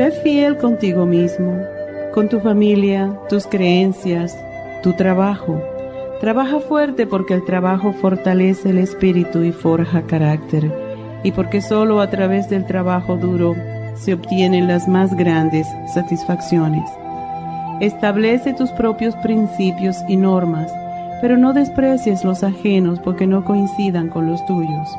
Sé fiel contigo mismo, con tu familia, tus creencias, tu trabajo. Trabaja fuerte porque el trabajo fortalece el espíritu y forja carácter, y porque solo a través del trabajo duro se obtienen las más grandes satisfacciones. Establece tus propios principios y normas, pero no desprecies los ajenos porque no coincidan con los tuyos.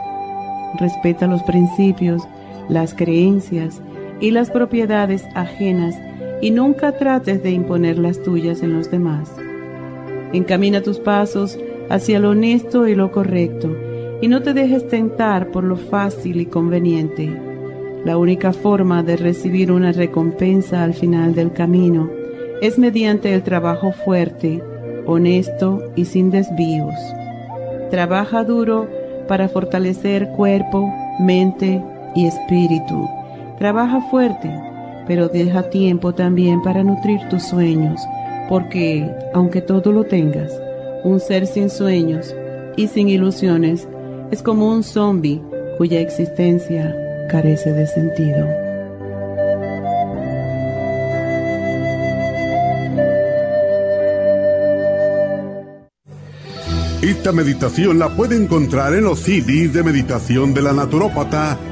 Respeta los principios, las creencias y las propiedades ajenas y nunca trates de imponer las tuyas en los demás. Encamina tus pasos hacia lo honesto y lo correcto y no te dejes tentar por lo fácil y conveniente la única forma de recibir una recompensa al final del camino es mediante el trabajo fuerte, honesto y sin desvíos. Trabaja duro para fortalecer cuerpo, mente y espíritu. Trabaja fuerte, pero deja tiempo también para nutrir tus sueños, porque, aunque todo lo tengas, un ser sin sueños y sin ilusiones es como un zombie cuya existencia carece de sentido. Esta meditación la puede encontrar en los CDs de meditación de la naturópata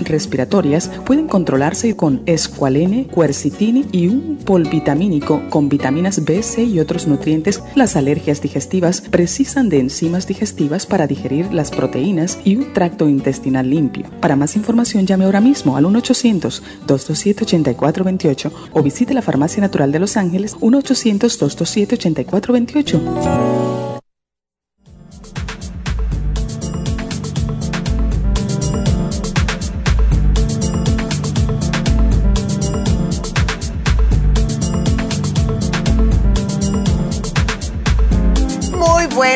respiratorias pueden controlarse con escualene, quercitini y un polvitamínico con vitaminas B, C y otros nutrientes. Las alergias digestivas precisan de enzimas digestivas para digerir las proteínas y un tracto intestinal limpio. Para más información llame ahora mismo al 1-800-227-8428 o visite la Farmacia Natural de Los Ángeles 1-800-227-8428.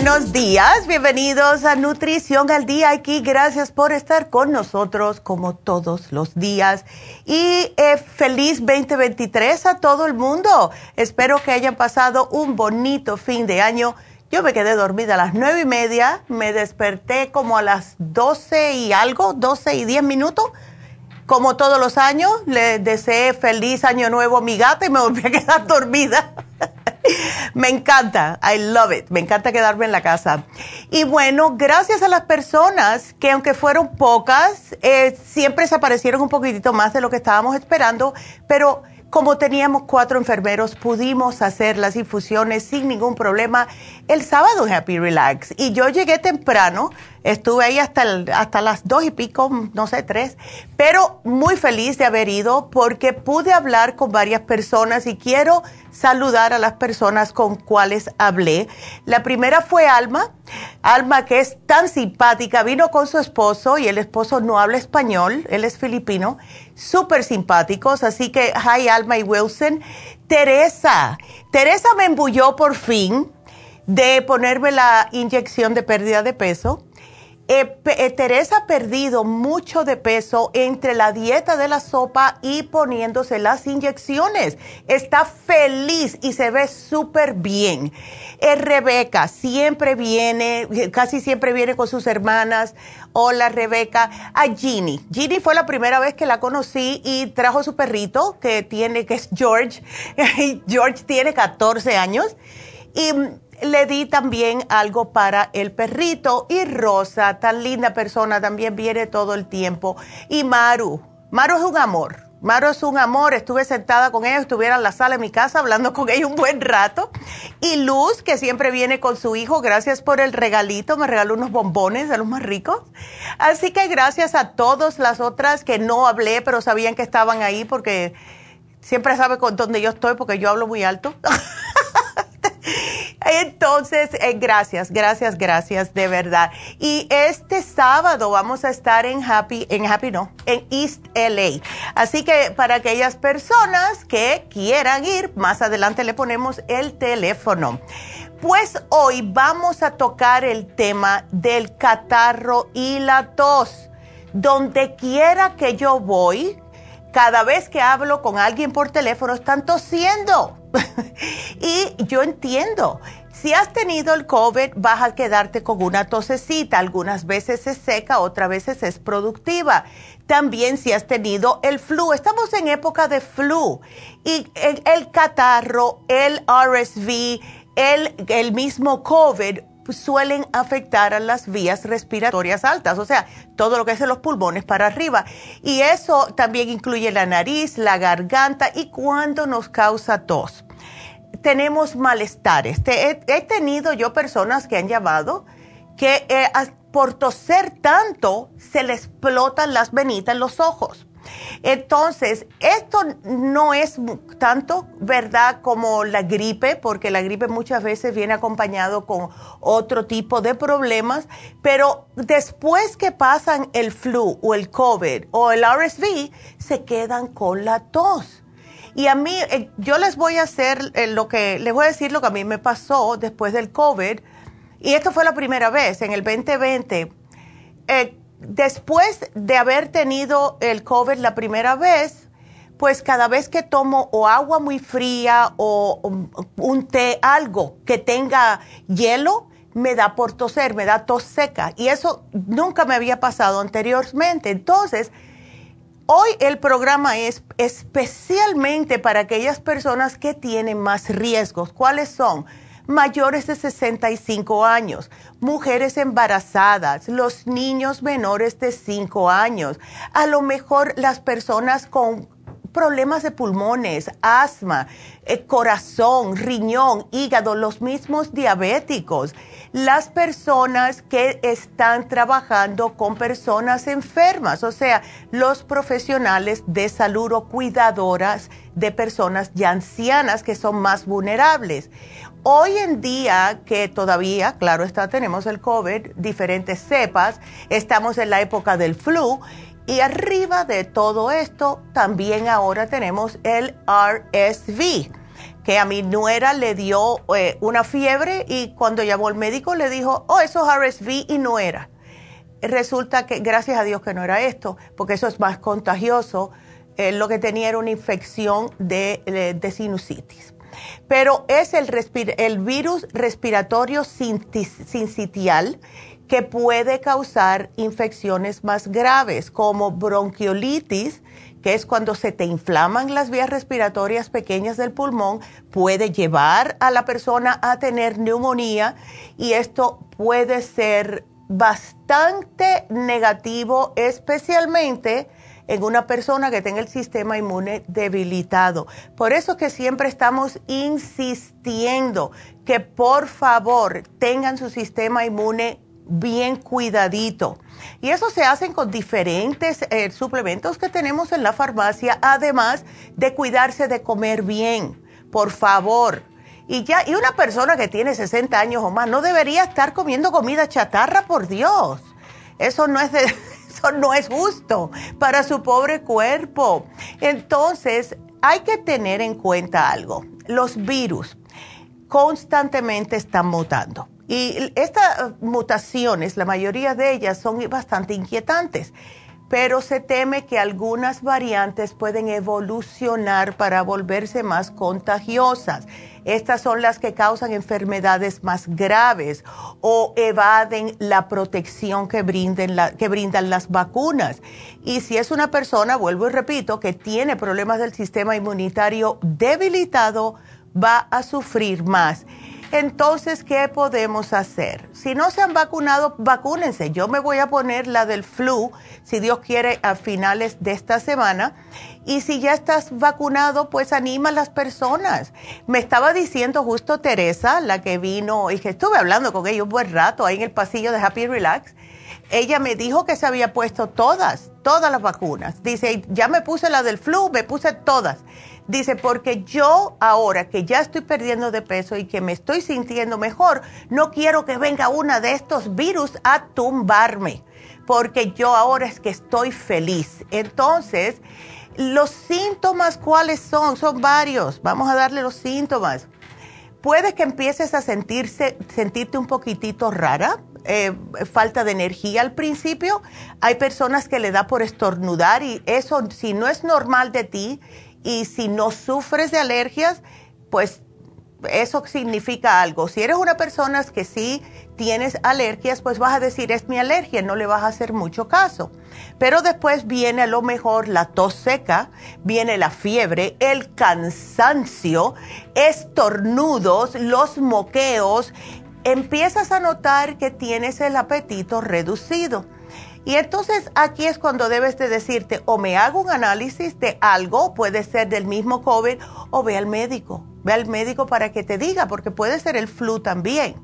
Buenos días, bienvenidos a Nutrición al Día aquí. Gracias por estar con nosotros como todos los días. Y eh, feliz 2023 a todo el mundo. Espero que hayan pasado un bonito fin de año. Yo me quedé dormida a las nueve y media, me desperté como a las doce y algo, doce y diez minutos. Como todos los años, le deseé feliz año nuevo a mi gata y me volví a quedar dormida. me encanta, I love it, me encanta quedarme en la casa. Y bueno, gracias a las personas que aunque fueron pocas, eh, siempre se aparecieron un poquitito más de lo que estábamos esperando, pero como teníamos cuatro enfermeros, pudimos hacer las infusiones sin ningún problema el sábado Happy Relax. Y yo llegué temprano, estuve ahí hasta, hasta las dos y pico, no sé, tres, pero muy feliz de haber ido porque pude hablar con varias personas y quiero saludar a las personas con cuales hablé. La primera fue Alma, Alma que es tan simpática, vino con su esposo y el esposo no habla español, él es filipino, súper simpáticos, así que hi Alma y Wilson. Teresa, Teresa me embulló por fin de ponerme la inyección de pérdida de peso Eh, eh, Teresa ha perdido mucho de peso entre la dieta de la sopa y poniéndose las inyecciones. Está feliz y se ve súper bien. Eh, Rebeca siempre viene, casi siempre viene con sus hermanas. Hola Rebeca. A Ginny. Ginny fue la primera vez que la conocí y trajo su perrito que tiene, que es George. George tiene 14 años. Y le di también algo para el perrito y Rosa, tan linda persona, también viene todo el tiempo. Y Maru, Maru es un amor. Maru es un amor, estuve sentada con ella, estuviera en la sala de mi casa hablando con ella un buen rato. Y Luz, que siempre viene con su hijo, gracias por el regalito, me regaló unos bombones de los más ricos. Así que gracias a todas las otras que no hablé, pero sabían que estaban ahí porque siempre sabe con dónde yo estoy porque yo hablo muy alto. Entonces, eh, gracias, gracias, gracias, de verdad. Y este sábado vamos a estar en Happy, en Happy no, en East LA. Así que para aquellas personas que quieran ir, más adelante le ponemos el teléfono. Pues hoy vamos a tocar el tema del catarro y la tos. Donde quiera que yo voy, cada vez que hablo con alguien por teléfono están tosiendo. y yo entiendo, si has tenido el COVID vas a quedarte con una tosecita, algunas veces es seca, otras veces es productiva. También si has tenido el flu, estamos en época de flu y el, catarro, el RSV, el, el mismo COVID suelen afectar a las vías respiratorias altas, o sea, todo lo que es en los pulmones para arriba. Y eso también incluye la nariz, la garganta y cuando nos causa tos. Tenemos malestares. he, tenido yo personas que han llamado que eh, por toser tanto se les explotan las venitas en los ojos. Entonces, esto no es tanto verdad como la gripe, porque la gripe muchas veces viene acompañado con otro tipo de problemas, pero después que pasan el flu o el COVID o el RSV, se quedan con la tos. Y a mí, eh, yo les voy a hacer eh, lo que, les voy a decir lo que a mí me pasó después del COVID. Y esto fue la primera vez, en el 2020. Eh, después de haber tenido el COVID la primera vez, pues cada vez que tomo o agua muy fría o un té, algo que tenga hielo, me da por toser, me da tos seca. Y eso nunca me había pasado anteriormente. Entonces, hoy el programa es especialmente para aquellas personas que tienen más riesgos. ¿Cuáles son? Mayores de 65 años, mujeres embarazadas, los niños menores de 5 años, a lo mejor las personas con problemas de pulmones, asma, eh, corazón, riñón, hígado, los mismos diabéticos, las personas que están trabajando con personas enfermas, o sea, los profesionales de salud o cuidadoras de personas ya ancianas que son más vulnerables. Hoy en día, que todavía, claro está, tenemos el COVID, diferentes cepas, estamos en la época del flu y arriba de todo esto también ahora tenemos el RSV, que a mi nuera le dio eh, una fiebre y cuando llamó el médico le dijo, oh, eso es RSV y no era. Resulta que, gracias a Dios que no era esto, porque eso es más contagioso, eh, lo que tenía era una infección de, de sinusitis pero es el, virus respiratorio sincitial que puede causar infecciones más graves como bronquiolitis, que es cuando se te inflaman las vías respiratorias pequeñas del pulmón, puede llevar a la persona a tener neumonía y esto puede ser bastante negativo, especialmente en una persona que tenga el sistema inmune debilitado. Por eso que siempre estamos insistiendo que por favor tengan su sistema inmune bien cuidadito. Y eso se hace con diferentes eh, suplementos que tenemos en la farmacia, además de cuidarse de comer bien. Por favor. Y ya, y una persona que tiene 60 años o más no debería estar comiendo comida chatarra, por Dios. Eso no es de, no es justo para su pobre cuerpo. Entonces, hay que tener en cuenta algo. Los virus constantemente están mutando Y estas mutaciones, la mayoría de ellas son bastante inquietantes pero se teme que algunas variantes pueden evolucionar para volverse más contagiosas. Estas son las que causan enfermedades más graves o evaden la protección que, brindan las vacunas. Y si es una persona, vuelvo y repito, que tiene problemas del sistema inmunitario debilitado, va a sufrir más. Entonces, ¿qué podemos hacer? Si no se han vacunado, vacúnense. Yo me voy a poner la del flu, si Dios quiere, a finales de esta semana. Y si ya estás vacunado, pues anima a las personas. Me estaba diciendo justo Teresa, la que vino, y que estuve hablando con ella un buen rato ahí en el pasillo de Happy Relax. Ella me dijo que se había puesto todas, todas las vacunas. Dice, ya me puse la del flu, me puse todas. Dice, porque yo ahora que ya estoy perdiendo de peso y que me estoy sintiendo mejor, no quiero que venga una de estos virus a tumbarme, porque yo ahora es que estoy feliz. Entonces, los síntomas, ¿cuáles son? Son varios. Vamos a darle los síntomas. Puede que empieces a sentirse, sentirte un poquitito rara, eh, falta de energía al principio. Hay personas que le da por estornudar y eso, si no es normal de ti, y si no sufres de alergias, pues eso significa algo. Si eres una persona que sí tienes alergias, pues vas a decir, es mi alergia, no le vas a hacer mucho caso. Pero después viene a lo mejor la tos seca, viene la fiebre, el cansancio, estornudos, los moqueos. Empiezas a notar que tienes el apetito reducido. Y entonces aquí es cuando debes de decirte, o me hago un análisis de algo, puede ser del mismo COVID, o ve al médico. Ve al médico para que te diga, porque puede ser el flu también.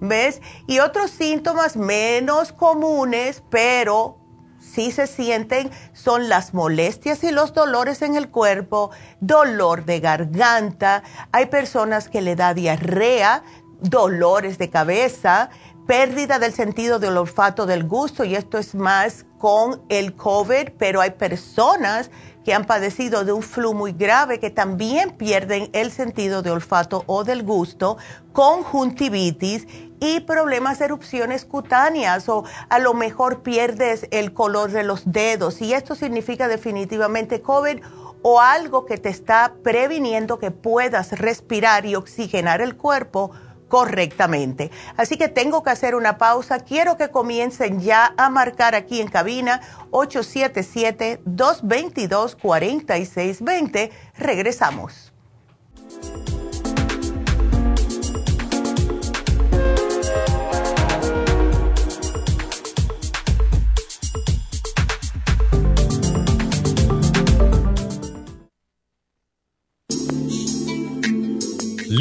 ¿Ves? Y otros síntomas menos comunes, pero sí se sienten, son las molestias y los dolores en el cuerpo, dolor de garganta, hay personas que le da diarrea, dolores de cabeza, pérdida del sentido del olfato del gusto y esto es más con el COVID, pero hay personas que han padecido de un flu muy grave que también pierden el sentido de olfato o del gusto, conjuntivitis y problemas de erupciones cutáneas o a lo mejor pierdes el color de los dedos. Y esto significa definitivamente COVID o algo que te está previniendo que puedas respirar y oxigenar el cuerpo correctamente. Así que tengo que hacer una pausa. Quiero que comiencen ya a marcar aquí en cabina 877-222-4620. Regresamos.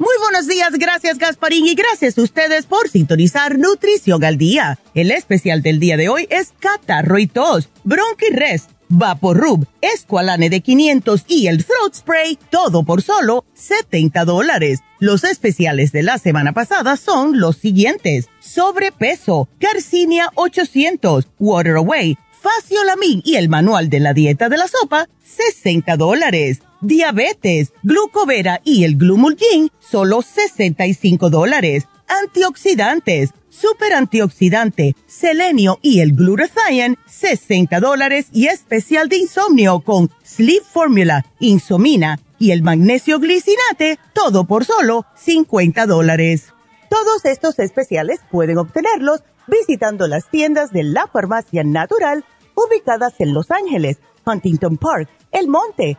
Muy buenos días, gracias Gasparín y gracias a ustedes por sintonizar Nutrición al Día. El especial del día de hoy es Catarro y Tos, Bronchi Rest, Vaporub, Esqualane de 500 y el Throat Spray, todo por solo 70 dólares. Los especiales de la semana pasada son los siguientes. Sobrepeso, Garcinia 800, Water Away, Faciolamin y el manual de la dieta de la sopa, 60 dólares. Diabetes, glucovera y el glumulgin, solo 65 dólares. Antioxidantes, super antioxidante, selenio y el glutathione, 60 dólares y especial de insomnio con Sleep Formula, Insomina y el magnesio glicinate, todo por solo 50 dólares. Todos estos especiales pueden obtenerlos visitando las tiendas de la farmacia natural ubicadas en Los Ángeles, Huntington Park, El Monte,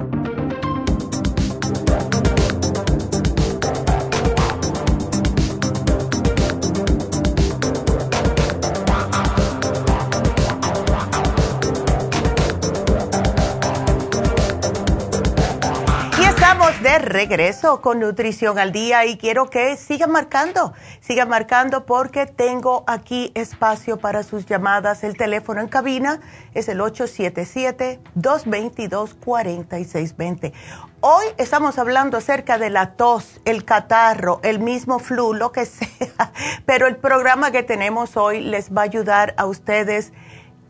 De regreso con Nutrición al Día y quiero que sigan marcando, sigan marcando porque tengo aquí espacio para sus llamadas. El teléfono en cabina es el 877-222-4620. Hoy estamos hablando acerca de la tos, el catarro, el mismo flu, lo que sea, pero el programa que tenemos hoy les va a ayudar a ustedes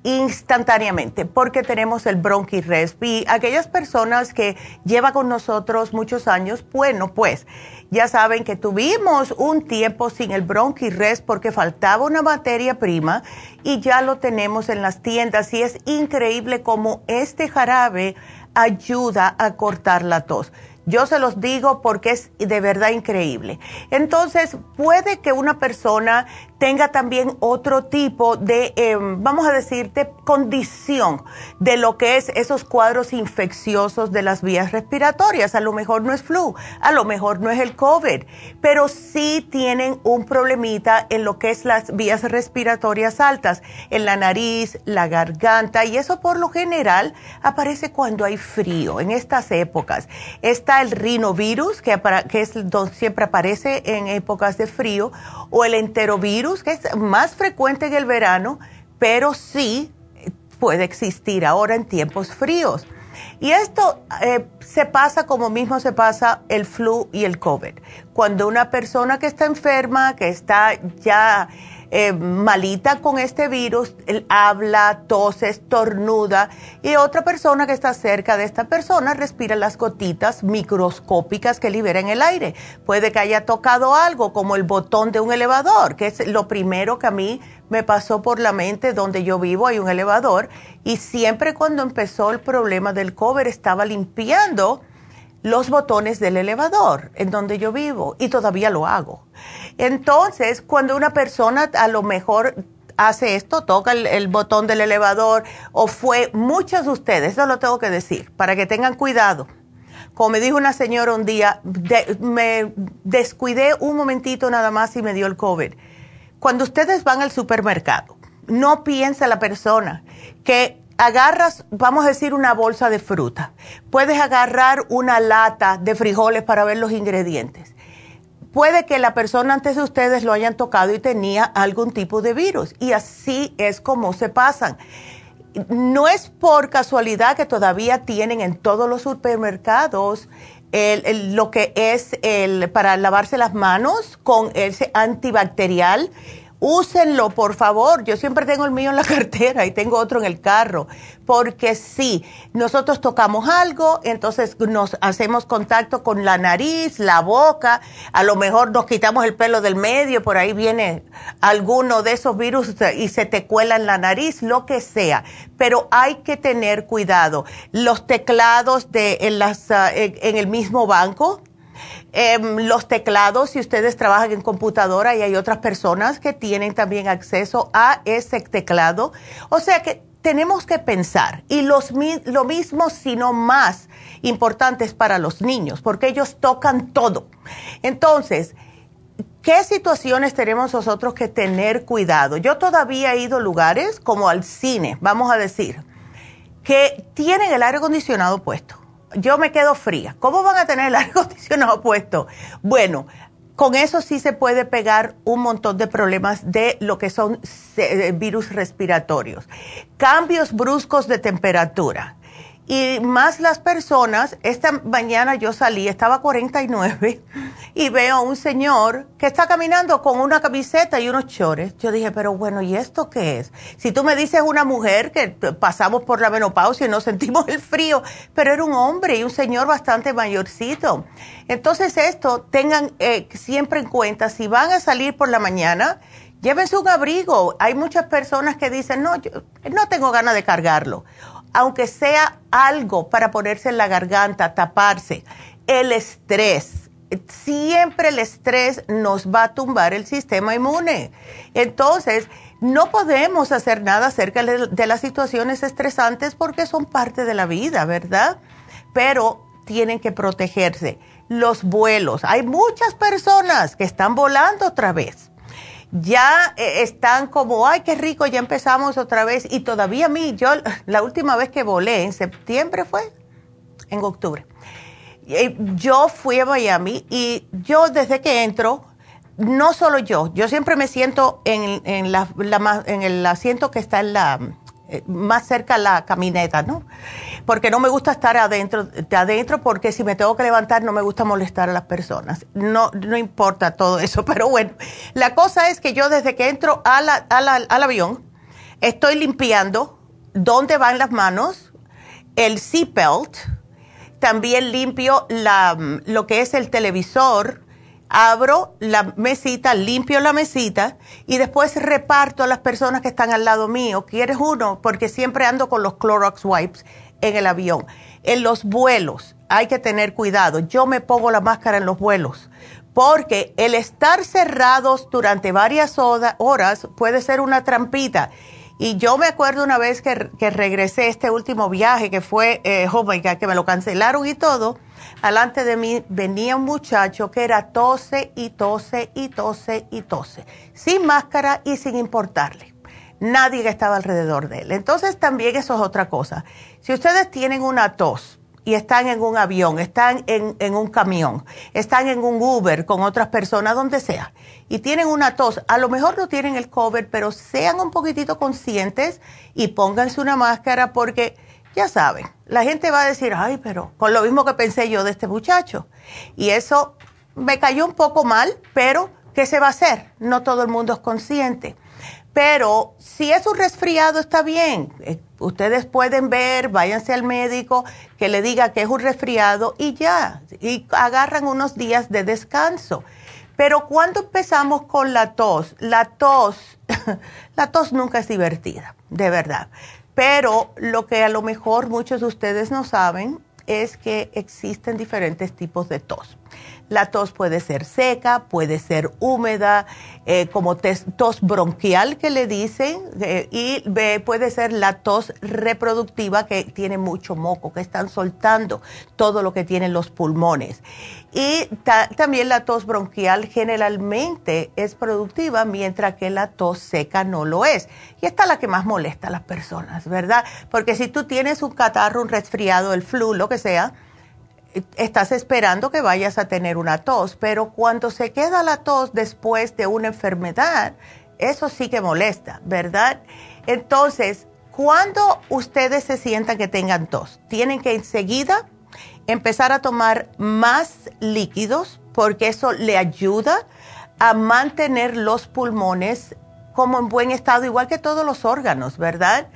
instantáneamente porque tenemos el bronquirespi. Aquellas personas que llevan con nosotros muchos años, bueno, pues ya saben que tuvimos un tiempo sin el bronquires porque faltaba una materia prima y ya lo tenemos en las tiendas y es increíble cómo este jarabe ayuda a cortar la tos. Yo se los digo porque es de verdad increíble. Entonces, puede que una persona tenga también otro tipo de, em, vamos a decirte, condición de lo que es esos cuadros infecciosos de las vías respiratorias. A lo mejor no es flu, a lo mejor no es el COVID, pero sí tienen un problemita en lo que es las vías respiratorias altas, en la nariz, la garganta, y eso por lo general aparece cuando hay frío, en estas épocas. Está el rinovirus, que, que es, siempre aparece en épocas de frío, o el enterovirus, que es más frecuente en el verano, pero sí puede existir ahora en tiempos fríos. Y esto eh, se pasa como mismo se pasa el flu y el COVID. Cuando una persona que está enferma, que está ya eh, malita con este virus, habla, tose, estornuda y otra persona que está cerca de esta persona respira las gotitas microscópicas que liberan el aire. Puede que haya tocado algo como el botón de un elevador, que es lo primero que a mí me pasó por la mente donde yo vivo hay un elevador y siempre cuando empezó el problema del cover estaba limpiando los botones del elevador en donde yo vivo y todavía lo hago. Entonces, cuando una persona a lo mejor hace esto, toca el, botón del elevador o fue, muchos de ustedes, eso lo tengo que decir, para que tengan cuidado. Como me dijo una señora un día, me descuidé un momentito nada más y me dio el COVID. Cuando ustedes van al supermercado, no piensa la persona que agarras, vamos a decir, una bolsa de fruta. Puedes agarrar una lata de frijoles para ver los ingredientes. Puede que la persona antes de ustedes lo hayan tocado y tenía algún tipo de virus. Y así es como se pasan. No es por casualidad que todavía tienen en todos los supermercados lo que es el, para lavarse las manos con ese antibacterial úsenlo, por favor. Yo siempre tengo el mío en la cartera y tengo otro en el carro, porque sí, nosotros tocamos algo, entonces nos hacemos contacto con la nariz, la boca, a lo mejor nos quitamos el pelo del medio, por ahí viene alguno de esos virus y se te cuela en la nariz, lo que sea. Pero hay que tener cuidado. Los teclados de en, las, ah, en el mismo banco, Em, los teclados, si ustedes trabajan en computadora y hay otras personas que tienen también acceso a ese teclado. O sea que tenemos que pensar, y los, lo mismo, sino más importantes para los niños, porque ellos tocan todo. Entonces, ¿qué situaciones tenemos nosotros que tener cuidado? Yo todavía he ido a lugares como al cine, vamos a decir, que tienen el aire acondicionado puesto yo me quedo fría. ¿Cómo van a tener el acondicionado puesto? Bueno, con eso sí se puede pegar un montón de problemas de lo que son eh, virus respiratorios. Cambios bruscos de temperatura y más las personas, esta mañana yo salí, estaba 49 y veo a un señor que está caminando con una camiseta y unos chores. Yo dije, pero bueno, ¿y esto qué es? Si tú me dices una mujer que pasamos por la menopausia y no sentimos el frío, pero era un hombre y un señor bastante mayorcito. Entonces esto tengan eh, siempre en cuenta, si van a salir por la mañana, llévense un abrigo. Hay muchas personas que dicen, no, yo no tengo ganas de cargarlo aunque sea algo para ponerse en la garganta, taparse. El estrés. Siempre el estrés nos va a tumbar el sistema inmune. Entonces, no podemos hacer nada acerca de las situaciones estresantes porque son parte de la vida, ¿verdad? Pero tienen que protegerse. Los vuelos. Hay muchas personas que están volando otra vez ya eh, están como, ay, qué rico, ya empezamos otra vez. Y todavía a mí, yo la última vez que volé, en septiembre fue, en octubre, eh, yo fui a Miami y yo desde que entro, no solo yo, yo siempre me siento en, en, la, en el asiento que está en la más cerca la camioneta, ¿no? Porque no me gusta estar adentro, de adentro porque si me tengo que levantar no me gusta molestar a las personas. No, no importa todo eso, pero bueno, la cosa es que yo desde que entro a la, al avión estoy limpiando dónde van las manos, el seatbelt, también limpio la, lo que es el televisor, abro la mesita, limpio la mesita y después reparto a las personas que están al lado mío. ¿Quieres uno? Porque siempre ando con los Clorox wipes en el avión. En los vuelos hay que tener cuidado. Yo me pongo la máscara en los vuelos porque el estar cerrados durante varias horas puede ser una trampita. Y yo me acuerdo una vez que, regresé este último viaje que fue, eh, oh que me lo cancelaron y todo Alante de mí venía un muchacho que era tose y tose y tose y tose, sin máscara y sin importarle. Nadie estaba alrededor de él. Entonces también eso es otra cosa. Si ustedes tienen una tos y están en un avión, están en, en un camión, están en un Uber con otras personas, donde sea, y tienen una tos, a lo mejor no tienen el cover, pero sean un poquitito conscientes y pónganse una máscara porque ya saben, la gente va a decir, ay, pero con lo mismo que pensé yo de este muchacho. Y eso me cayó un poco mal, pero ¿qué se va a hacer? No todo el mundo es consciente. Pero si es un resfriado, está bien. Eh, ustedes pueden ver, váyanse al médico, que le diga que es un resfriado y ya. Y agarran unos días de descanso. Pero cuando empezamos con la tos, la tos, la tos nunca es divertida, de verdad. Pero lo que a lo mejor muchos de ustedes no saben es que existen diferentes tipos de tos. La tos puede ser seca, puede ser húmeda, eh, como tos bronquial que le dicen, eh, y puede ser la tos reproductiva que tiene mucho moco, que están soltando todo lo que tienen los pulmones. Y también la tos bronquial generalmente es productiva, mientras que la tos seca no lo es. Y esta es la que más molesta a las personas, ¿verdad? Porque si tú tienes un catarro, un resfriado, el flu, lo que sea, estás esperando que vayas a tener una tos, pero cuando se queda la tos después de una enfermedad, eso sí que molesta, ¿verdad? Entonces, cuando ustedes se sientan que tengan tos, tienen que enseguida empezar a tomar más líquidos porque eso le ayuda a mantener los pulmones como en buen estado, igual que todos los órganos, ¿verdad?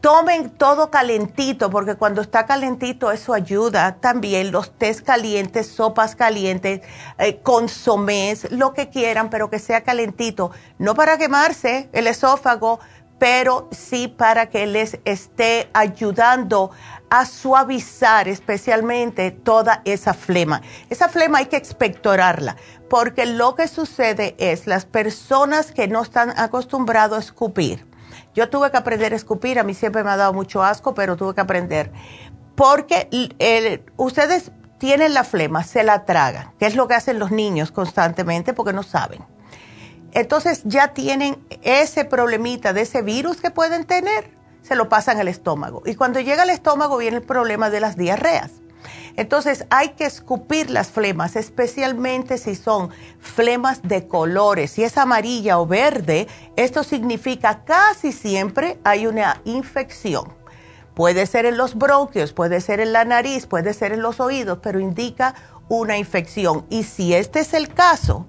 Tomen todo calentito, porque cuando está calentito eso ayuda también. Los tés calientes, sopas calientes, eh, consomés, lo que quieran, pero que sea calentito. No para quemarse el esófago, pero sí para que les esté ayudando a suavizar especialmente toda esa flema. Esa flema hay que expectorarla, porque lo que sucede es las personas que no están acostumbrados a escupir, yo tuve que aprender a escupir, a mí siempre me ha dado mucho asco, pero tuve que aprender. Porque ustedes tienen la flema, se la tragan, que es lo que hacen los niños constantemente porque no saben. Entonces ya tienen ese problemita de ese virus que pueden tener, se lo pasan al estómago. Y cuando llega al estómago viene el problema de las diarreas. Entonces hay que escupir las flemas, especialmente si son flemas de colores. Si es amarilla o verde, esto significa casi siempre hay una infección. Puede ser en los bronquios, puede ser en la nariz, puede ser en los oídos, pero indica una infección. Y si este es el caso,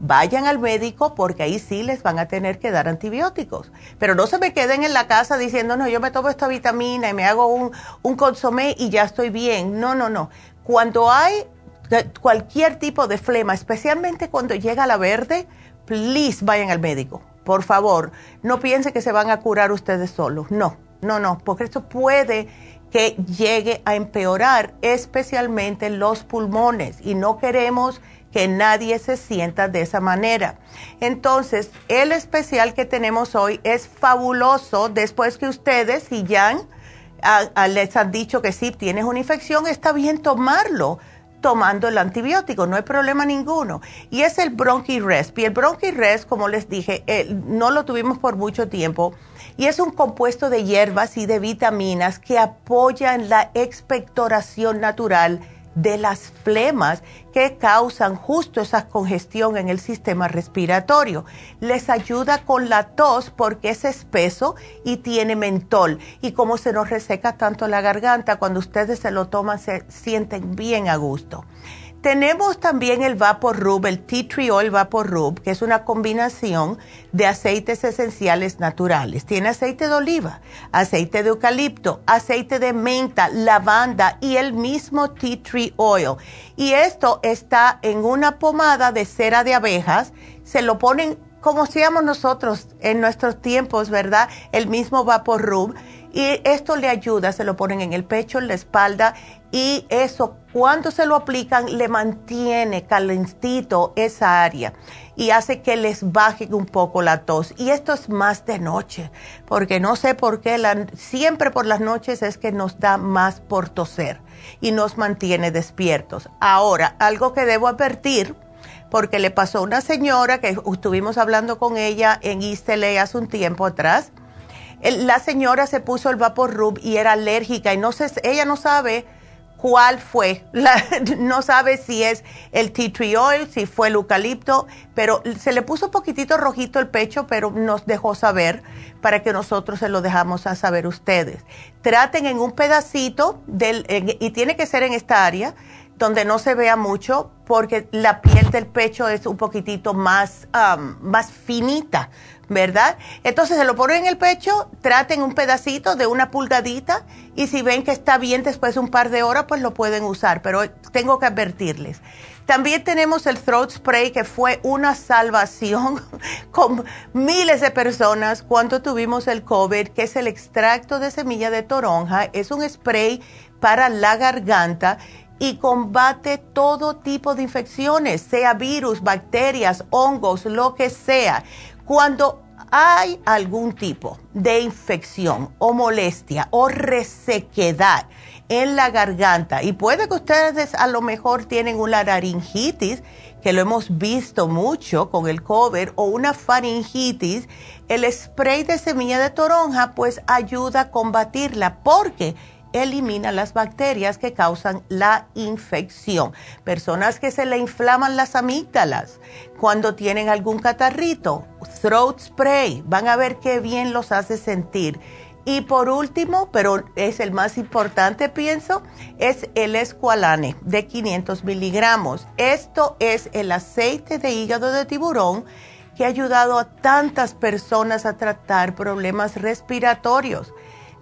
vayan al médico porque ahí sí les van a tener que dar antibióticos. Pero no se me queden en la casa diciendo, no, yo me tomo esta vitamina y me hago un, consomé y ya estoy bien. No, no, no. Cuando hay cualquier tipo de flema, especialmente cuando llega la verde, please vayan al médico. Por favor, no piensen que se van a curar ustedes solos. No, no, no, porque esto puede que llegue a empeorar especialmente los pulmones y no queremos que nadie se sienta de esa manera. Entonces, el especial que tenemos hoy es fabuloso después que ustedes, si ya les han dicho que sí tienes una infección, está bien tomarlo tomando el antibiótico, no hay problema ninguno. Y es el Bronchi-Rest. Y el Bronchi-Rest, como les dije, eh, no lo tuvimos por mucho tiempo. Y es un compuesto de hierbas y de vitaminas que apoya en la expectoración natural de las flemas que causan justo esa congestión en el sistema respiratorio. Les ayuda con la tos porque es espeso y tiene mentol. Y como se nos reseca tanto la garganta, cuando ustedes se lo toman se sienten bien a gusto. Tenemos también el Vapor Rub, el Tea Tree Oil Vapor Rub, que es una combinación de aceites esenciales naturales. Tiene aceite de oliva, aceite de eucalipto, aceite de menta, lavanda y el mismo Tea Tree Oil. Y esto está en una pomada de cera de abejas. Se lo ponen como hacíamos nosotros en nuestros tiempos, ¿verdad? El mismo Vapor Rub. Y esto le ayuda, se lo ponen en el pecho, en la espalda y eso cuando se lo aplican le mantiene calentito esa área y hace que les baje un poco la tos. Y esto es más de noche, porque no sé por qué, siempre por las noches es que nos da más por toser y nos mantiene despiertos. Ahora, algo que debo advertir, porque le pasó a una señora que estuvimos hablando con ella en East hace un tiempo atrás. La señora se puso el vapor rub y era alérgica y no sé, ella no sabe cuál fue. no sabe si es el tea tree oil, si fue el eucalipto, pero se le puso un poquitito rojito el pecho, pero nos dejó saber para que nosotros se lo dejamos a saber ustedes. Traten en un pedacito del, y tiene que ser en esta área donde no se vea mucho porque la piel del pecho es un poquitito más, más finita ¿verdad? Entonces se lo ponen en el pecho, traten un pedacito de una pulgadita y si ven que está bien después de un par de horas, pues lo pueden usar, pero tengo que advertirles. También tenemos el throat spray que fue una salvación con miles de personas cuando tuvimos el COVID, que es el extracto de semilla de toronja. Es un spray para la garganta y combate todo tipo de infecciones, sea virus, bacterias, hongos, lo que sea. Cuando hay algún tipo de infección o molestia o resequedad en la garganta y puede que ustedes a lo mejor tienen una laringitis, que lo hemos visto mucho con el cover, o una faringitis, el spray de semilla de toronja pues ayuda a combatirla porque elimina las bacterias que causan la infección. Personas que se le inflaman las amígdalas cuando tienen algún catarrito, throat spray, van a ver qué bien los hace sentir. Y por último, pero es el más importante, pienso, es el escualane de 500 miligramos. Esto es el aceite de hígado de tiburón que ha ayudado a tantas personas a tratar problemas respiratorios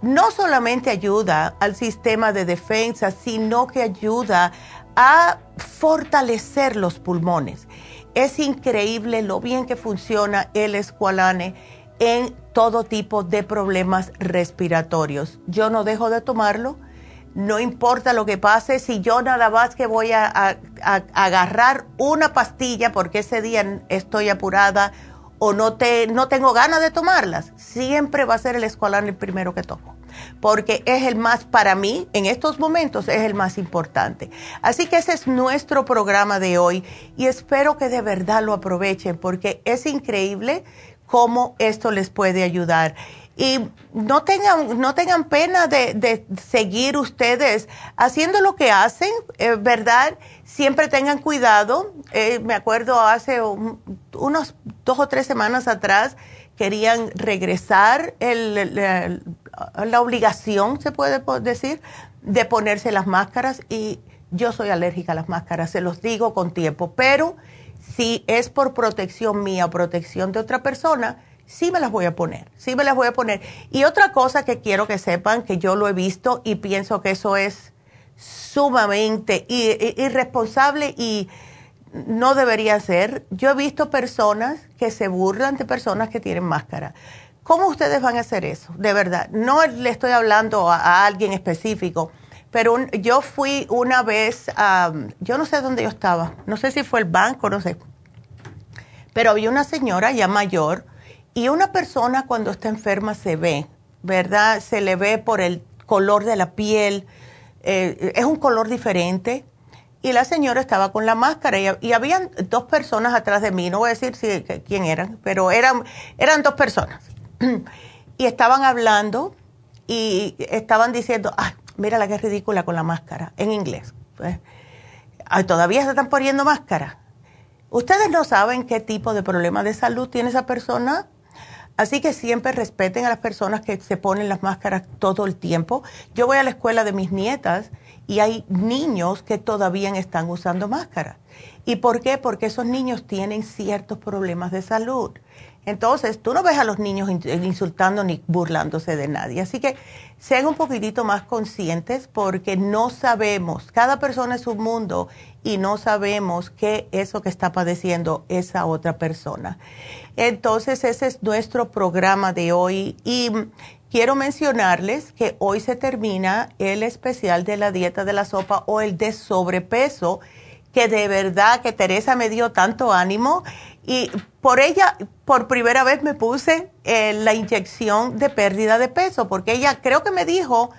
no solamente ayuda al sistema de defensa, sino que ayuda a fortalecer los pulmones. Es increíble lo bien que funciona el escualane en todo tipo de problemas respiratorios. Yo no dejo de tomarlo, no importa lo que pase, si yo nada más que voy a, agarrar una pastilla porque ese día estoy apurada o no, te, no tengo ganas de tomarlas, siempre va a ser el escualane el primero que tomo porque es el más, para mí, en estos momentos, es el más importante. Así que ese es nuestro programa de hoy y espero que de verdad lo aprovechen porque es increíble cómo esto les puede ayudar. y no tengan, no tengan pena de, seguir ustedes haciendo lo que hacen, eh, ¿verdad? Siempre tengan cuidado. Eh, me acuerdo hace unos dos o tres semanas atrás querían regresar el, la, obligación, se puede decir, de ponerse las máscaras y yo soy alérgica a las máscaras, se los digo con tiempo, pero si es por protección mía o protección de otra persona, sí me las voy a poner, sí me las voy a poner. Y otra cosa que quiero que sepan, que yo lo he visto y pienso que eso es sumamente irresponsable y no debería ser. Yo he visto personas que se burlan de personas que tienen máscara. ¿Cómo ustedes van a hacer eso? De verdad, no le estoy hablando a, alguien específico, pero yo fui una vez, a, yo no sé dónde yo estaba, no sé si fue el banco, no sé, pero había una señora ya mayor y una persona cuando está enferma se ve, ¿verdad? Se le ve por el color de la piel, eh, es un color diferente. Y la señora estaba con la máscara y, y, habían dos personas atrás de mí, no voy a decir si, quién eran, pero eran, eran dos personas. y estaban hablando y estaban diciendo, ay, mira la que es ridícula con la máscara, en inglés. Pues, todavía se están poniendo máscara. Ustedes no saben qué tipo de problema de salud tiene esa persona Así que siempre respeten a las personas que se ponen las máscaras todo el tiempo. Yo voy a la escuela de mis nietas y hay niños que todavía están usando máscaras. ¿Y por qué? Porque esos niños tienen ciertos problemas de salud. Entonces, tú no ves a los niños insultando ni burlándose de nadie. Así que sean un poquitito más conscientes porque no sabemos, cada persona es un mundo y no sabemos qué es lo que está padeciendo esa otra persona. Entonces, ese es nuestro programa de hoy y quiero mencionarles que hoy se termina el especial de la dieta de la sopa o el de sobrepeso, que de verdad que Teresa me dio tanto ánimo y por ella, por primera vez me puse eh, la inyección de pérdida de peso, porque ella creo que me dijo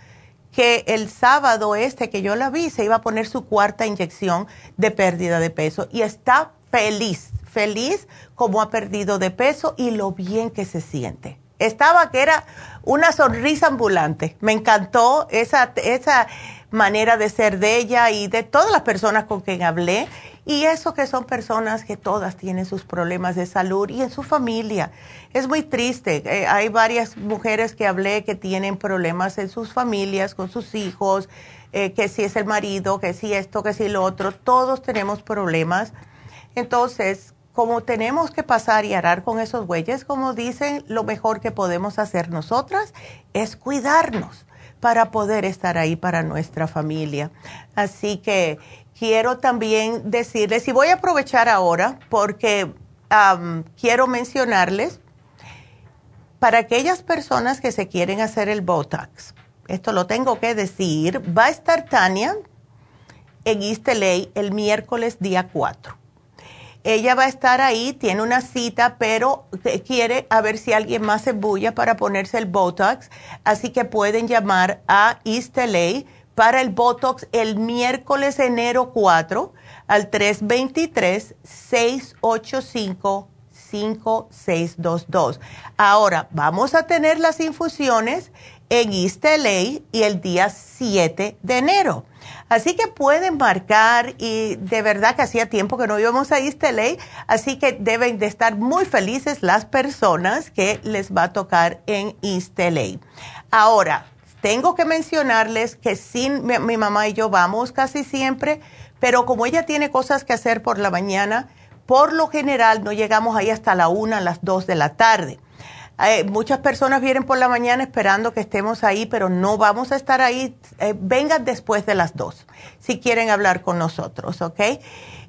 que el sábado este que yo la vi se iba a poner su cuarta inyección de pérdida de peso y está feliz, feliz como ha perdido de peso y lo bien que se siente. Estaba que era una sonrisa ambulante. Me encantó esa, esa manera de ser de ella y de todas las personas con quien hablé y eso que son personas que todas tienen sus problemas de salud y en su familia. Es muy triste. Eh, hay varias mujeres que hablé que tienen problemas en sus familias, con sus hijos, eh, que si es el marido, que si esto, que si lo otro. Todos tenemos problemas. Entonces, como tenemos que pasar y arar con esos bueyes, como dicen, lo mejor que podemos hacer nosotras es cuidarnos para poder estar ahí para nuestra familia. Así que quiero también decirles, y voy a aprovechar ahora porque quiero mencionarles, para aquellas personas que se quieren hacer el Botox, esto lo tengo que decir, va a estar Tania en East el miércoles día 4. Ella va a estar ahí, tiene una cita, pero quiere a ver si alguien más se bulla para ponerse el Botox. Así que pueden llamar a East para el Botox el miércoles enero 4 al 323-685-5622. Ahora, vamos a tener las infusiones en East y el día 7 de enero. Así que pueden marcar y de verdad que hacía tiempo que no íbamos a East así que deben de estar muy felices las personas que les va a tocar en East Ahora, tengo que mencionarles que sin mi, mamá y yo vamos casi siempre, pero como ella tiene cosas que hacer por la mañana, por lo general no llegamos ahí hasta la una, las dos de la tarde. Eh, muchas personas vienen por la mañana esperando que estemos ahí, pero no vamos a estar ahí. Eh, vengan después de las dos si quieren hablar con nosotros, ¿ok?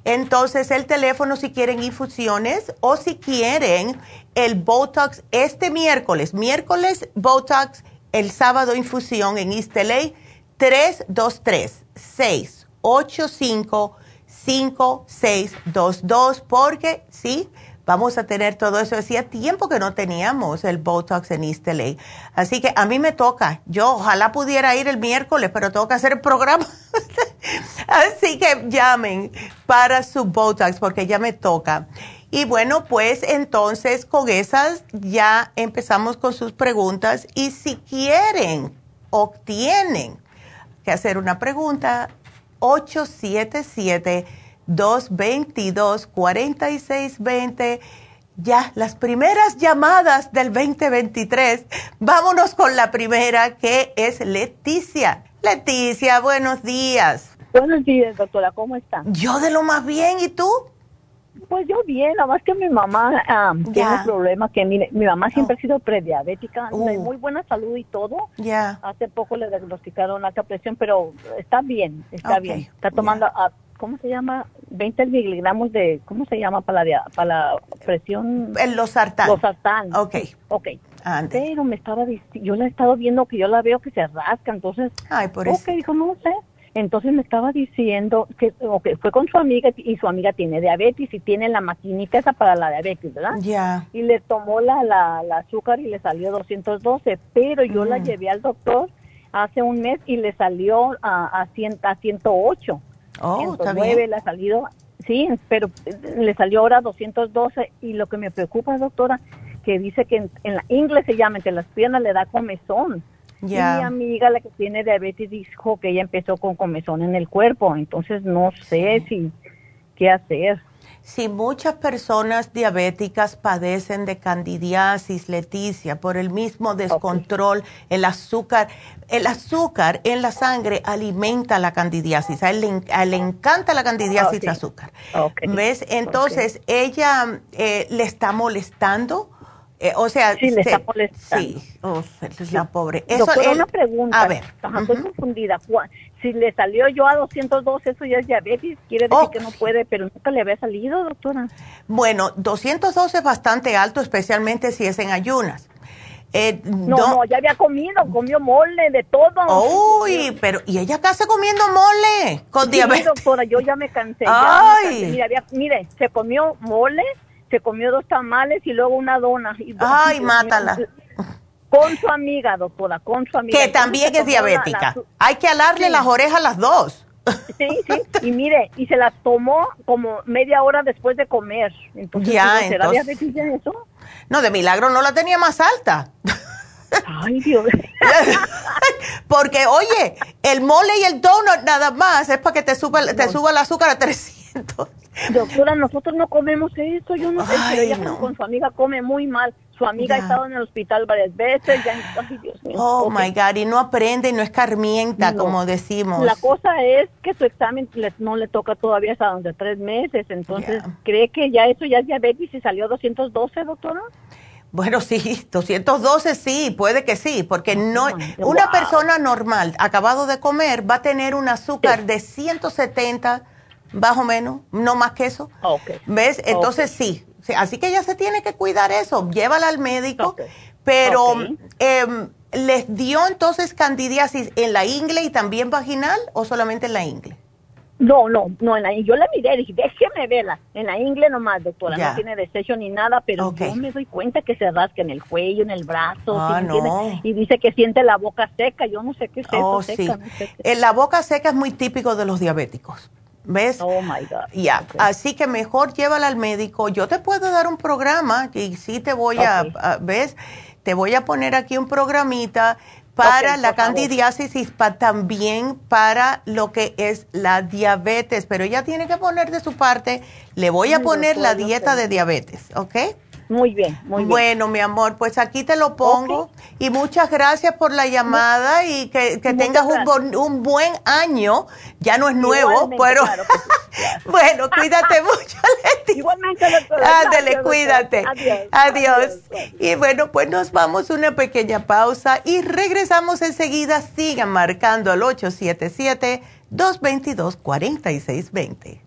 Entonces el teléfono si quieren infusiones o si quieren el Botox este miércoles, miércoles Botox el sábado infusión en East LA, 323-685-5622, porque sí, vamos a tener todo eso. Hacía tiempo que no teníamos el Botox en East LA. Así que a mí me toca. Yo ojalá pudiera ir el miércoles, pero tengo que hacer el programa. Así que llamen para su Botox porque ya me toca. Y bueno, pues entonces con esas ya empezamos con sus preguntas y si quieren o tienen que hacer una pregunta, 877-222-4620. Ya, las primeras llamadas del 2023. Vámonos con la primera que es Leticia. Leticia, buenos días. Buenos días, doctora, ¿cómo está? Yo de lo más bien, ¿y tú? Pues yo bien, nada más que mi mamá tiene un problema que mi, mi mamá siempre ha sido prediabética, de uh. muy buena salud y todo. Ya. Hace poco le diagnosticaron alta presión, pero está bien, está bien. Está tomando, ¿cómo se llama? 20 miligramos de, ¿cómo se llama para la, para la presión? El losartán. Losartán. Ok. Ok. Pero me estaba, yo la he estado viendo que yo la veo que se rasca, entonces. Ay, por eso. Ok, dijo, no sé entonces me estaba diciendo que fue con su amiga y su amiga tiene diabetes y tiene la maquinita esa para la diabetes, ¿verdad? Ya. Y le tomó la, la, azúcar y le salió 212, pero yo la mm. llevé al doctor hace un mes y le salió a, a, 100, a 108. Oh, 109 le ha salido, sí, pero le salió ahora 212 y lo que me preocupa, doctora, que dice que en, en la inglés se llama, que las piernas le da comezón. Mi amiga, la que tiene diabetes, dijo que ella empezó con comezón en el cuerpo, entonces no sé si qué hacer. Si muchas personas diabéticas padecen de candidiasis, Leticia, por el mismo descontrol, el azúcar, el azúcar en la sangre alimenta la candidiasis. A él le, encanta la candidiasis y azúcar. ¿Ves? Entonces, ella eh, le está molestando eh, o sea, sí, le está molestando. Sí, oh, la pobre. Eso es una pregunta. A ver. Estoy confundida. Si le salió yo a 202, eso ya es diabetes, quiere decir que no puede, pero nunca le había salido, doctora. Bueno, 202 es bastante alto, especialmente si es en ayunas. Eh, no, no, ya había comido, comió mole, de todo. Uy, pero, ¿y ella casa comiendo mole con diabetes? doctora, yo ya me cansé. Ay. mire, se comió mole, se comió dos tamales y luego una dona. Y, Ay, mátala. Con su amiga, doctora, con su amiga. Que también es diabética. Hay que alarle las orejas a las dos. Sí, sí, y mire, y se las tomó como media hora después de comer. Entonces, ya, ¿será diabetes eso? No, de milagro no la tenía más alta. Ay, Dios. Porque, oye, el mole y el donut nada más es para que te suba, te suba el azúcar a 300. Doctora, nosotros no comemos eso, yo no sé, pero ella con su amiga come muy mal. Su amiga ha estado en el hospital varias veces, ya, ay, Dios mío. Oh, my God, y no aprende y no escarmienta, como decimos. La cosa es que su examen no le toca todavía hasta donde tres meses, entonces, ¿cree que ya eso ya es diabetes y salió 212, doctora? Bueno, sí, 212 sí, puede que sí, porque no una persona normal acabado de comer va a tener un azúcar de 170 más o menos, no más que eso. ¿Ves? Entonces sí. Así que ella se tiene que cuidar eso. Llévala al médico. Pero, em, ¿les dio entonces candidiasis en la ingle y también vaginal o solamente en la ingle? No, no, no, en la, yo la miré y dije, déjeme verla. En la ingle nomás, doctora, no tiene desecho ni nada, pero yo me doy cuenta que se rasca en el cuello, en el brazo. Ah, y dice que siente la boca seca. Yo no sé qué es eso, oh, seca. En la boca seca es muy típico de los diabéticos. ¿Ves? Oh my God. Ya, así que mejor llévala al médico. Yo te puedo dar un programa y sí te voy a, ¿ves? Te voy a poner aquí un programita para la candidiasis y también para lo que es la diabetes. Pero ella tiene que poner de su parte, le voy a poner la dieta de diabetes, ¿ok? Muy bien, muy bien. Bueno, mi amor, pues aquí te lo pongo y muchas gracias por la llamada y que, tengas un, un, buen año. Ya no es nuevo, pero bueno, cuídate mucho, Leti. Igualmente, Ándale, cuídate. Adiós. Adiós. Y bueno, pues nos vamos a una pequeña pausa y regresamos enseguida. Sigan marcando al 877 222 4620.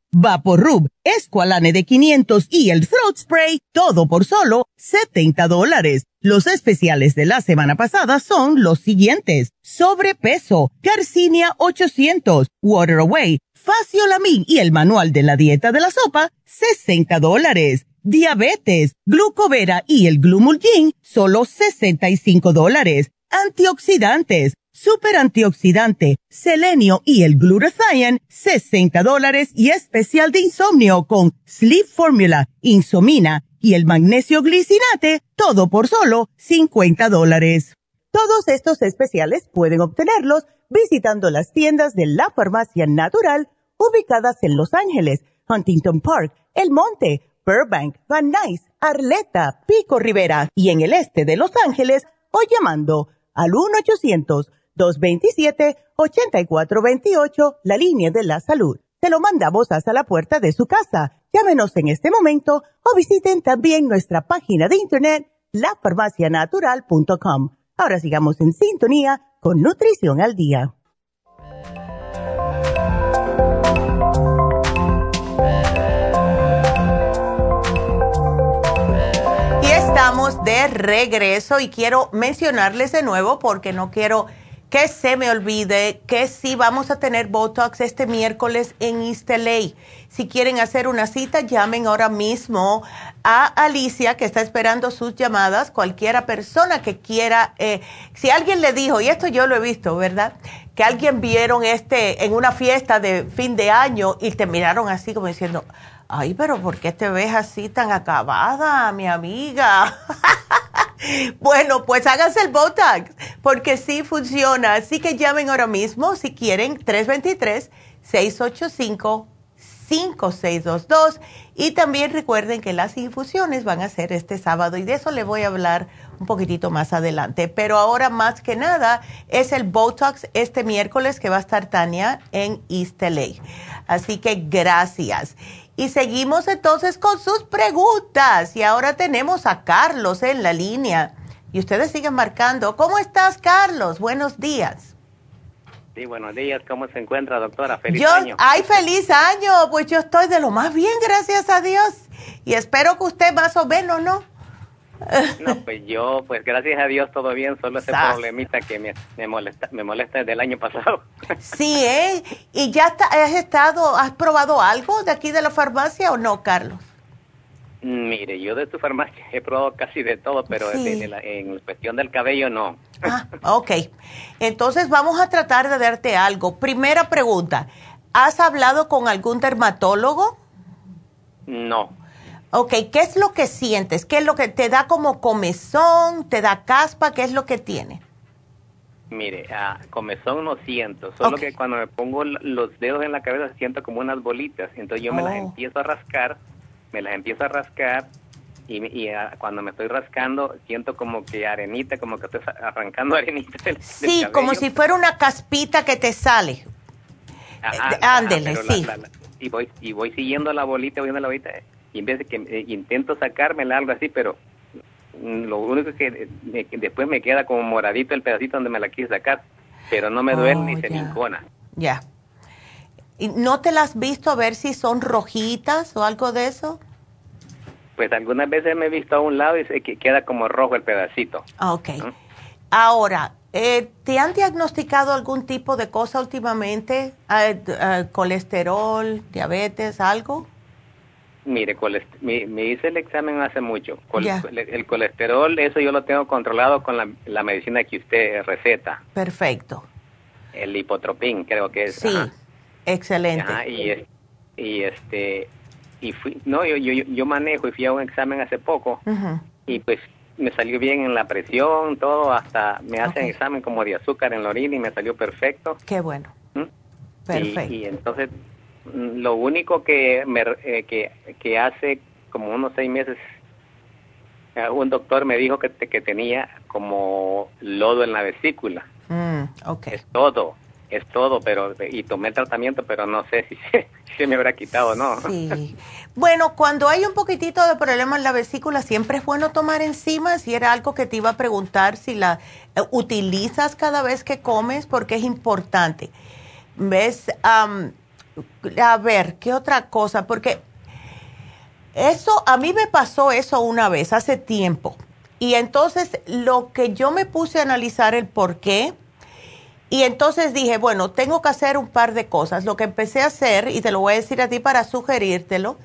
Vaporub, Esqualane de 500 y el Throat Spray, todo por solo 70 dólares. Los especiales de la semana pasada son los siguientes. Sobrepeso, Garcinia 800, Water Away, Faciolamin y el manual de la dieta de la sopa, 60 dólares. Diabetes, Glucovera y el Glumulgin, solo 65 dólares. Antioxidantes, super antioxidante, selenio y el glutathione, 60 dólares y especial de insomnio con Sleep Formula, Insomina y el magnesio glicinate, todo por solo 50 dólares. Todos estos especiales pueden obtenerlos visitando las tiendas de la farmacia natural ubicadas en Los Ángeles, Huntington Park, El Monte, Burbank, Van Nuys, Arleta, Pico Rivera y en el este de Los Ángeles o llamando al 1-800-227-8428, la línea de la salud. Te lo mandamos hasta la puerta de su casa Llámenos en este momento o visiten también nuestra página de internet lafarmacianatural.com. Ahora sigamos en sintonía con Nutrición al Día. Y estamos de regreso y quiero mencionarles de nuevo porque no quiero que se me olvide que sí vamos a tener Botox este miércoles en East Si quieren hacer una cita, llamen ahora mismo a Alicia, que está esperando sus llamadas. Cualquiera persona que quiera, eh, si alguien le dijo, y esto yo lo he visto, ¿verdad? Que alguien vieron este en una fiesta de fin de año y te miraron así como diciendo, ay, pero ¿por qué te ves así tan acabada, mi amiga? bueno, pues háganse el Botox, porque sí funciona. Así que llamen ahora mismo si quieren 323-685-5622. Y también recuerden que las infusiones van a ser este sábado y de eso le voy a hablar un poquitito más adelante. Pero ahora más que nada es el Botox este miércoles que va a estar Tania en East LA. Así que gracias. Y seguimos entonces con sus preguntas. Y ahora tenemos a Carlos en la línea. Y ustedes siguen marcando. ¿Cómo estás, Carlos? Buenos días. Sí, buenos días. ¿Cómo se encuentra, doctora? Feliz año. Ay, feliz año. Pues yo estoy de lo más bien, gracias a Dios. Y espero que usted más o menos, ¿no? No, pues yo, pues gracias a Dios todo bien, solo ese problemita que me, me, molesta me molesta desde el año pasado. Sí, ¿eh? ¿Y ya has estado, has probado algo de aquí de la farmacia o no, Carlos? Mire, yo de tu farmacia he probado casi de todo, pero en, cuestión del cabello no. Ah, ok. Entonces vamos a tratar de darte algo. Primera pregunta, ¿has hablado con algún dermatólogo? No. Ok, ¿qué es lo que sientes? ¿Qué es lo que te da como comezón? ¿Te da caspa? ¿Qué es lo que tiene? Mire, ah, comezón no siento, solo que cuando me pongo los dedos en la cabeza siento como unas bolitas, entonces yo me las oh. empiezo a rascar, me las empiezo a rascar y, ah, cuando me estoy rascando siento como que arenita, como que estoy arrancando arenita. sí, como si fuera una caspita que te sale. Eh, ándele, sí. y, voy, y voy siguiendo la bolita, voy viendo la bolita y en vez de que eh, intento sacármela algo así, pero lo único es que, eh, después me queda como moradito el pedacito donde me la quise sacar, pero no me duele ni se me Ya. ¿No te las has visto a ver si son rojitas o algo de eso? Pues algunas veces me he visto a un lado y se queda como rojo el pedacito. Ok. Ahora, eh, ¿te han diagnosticado algún tipo de cosa últimamente? Eh, eh, ¿Colesterol, diabetes, algo? Mire, me, hice el examen hace mucho. El colesterol, eso yo lo tengo controlado con la, medicina que usted receta. Perfecto. El hipotropín, creo que es. Sí, excelente. y, y este y fui, no, yo, yo, yo manejo y fui a un examen hace poco y pues me salió bien en la presión, todo, hasta me hacen examen como de azúcar en la orina y me salió perfecto. Qué bueno. ¿Mm? Perfecto. Y, entonces, lo único que, me, eh, que, que hace como unos seis meses, eh, un doctor me dijo que, que tenía como lodo en la vesícula. Mm, okay. Es todo es todo, pero y tomé tratamiento, pero no sé si se, me habrá quitado o no. Sí. Bueno, cuando hay un poquitito de problema en la vesícula, siempre es bueno tomar enzimas. Si era algo que te iba a preguntar, si la eh, utilizas cada vez que comes, porque es importante. ¿Ves? A ver, ¿qué otra cosa? Porque eso, a mí me pasó eso una vez, hace tiempo. Y entonces lo que yo me puse a analizar el por qué, y entonces dije, bueno, tengo que hacer un par de cosas. Lo que empecé a hacer, y te lo voy a decir a ti para sugerírtelo,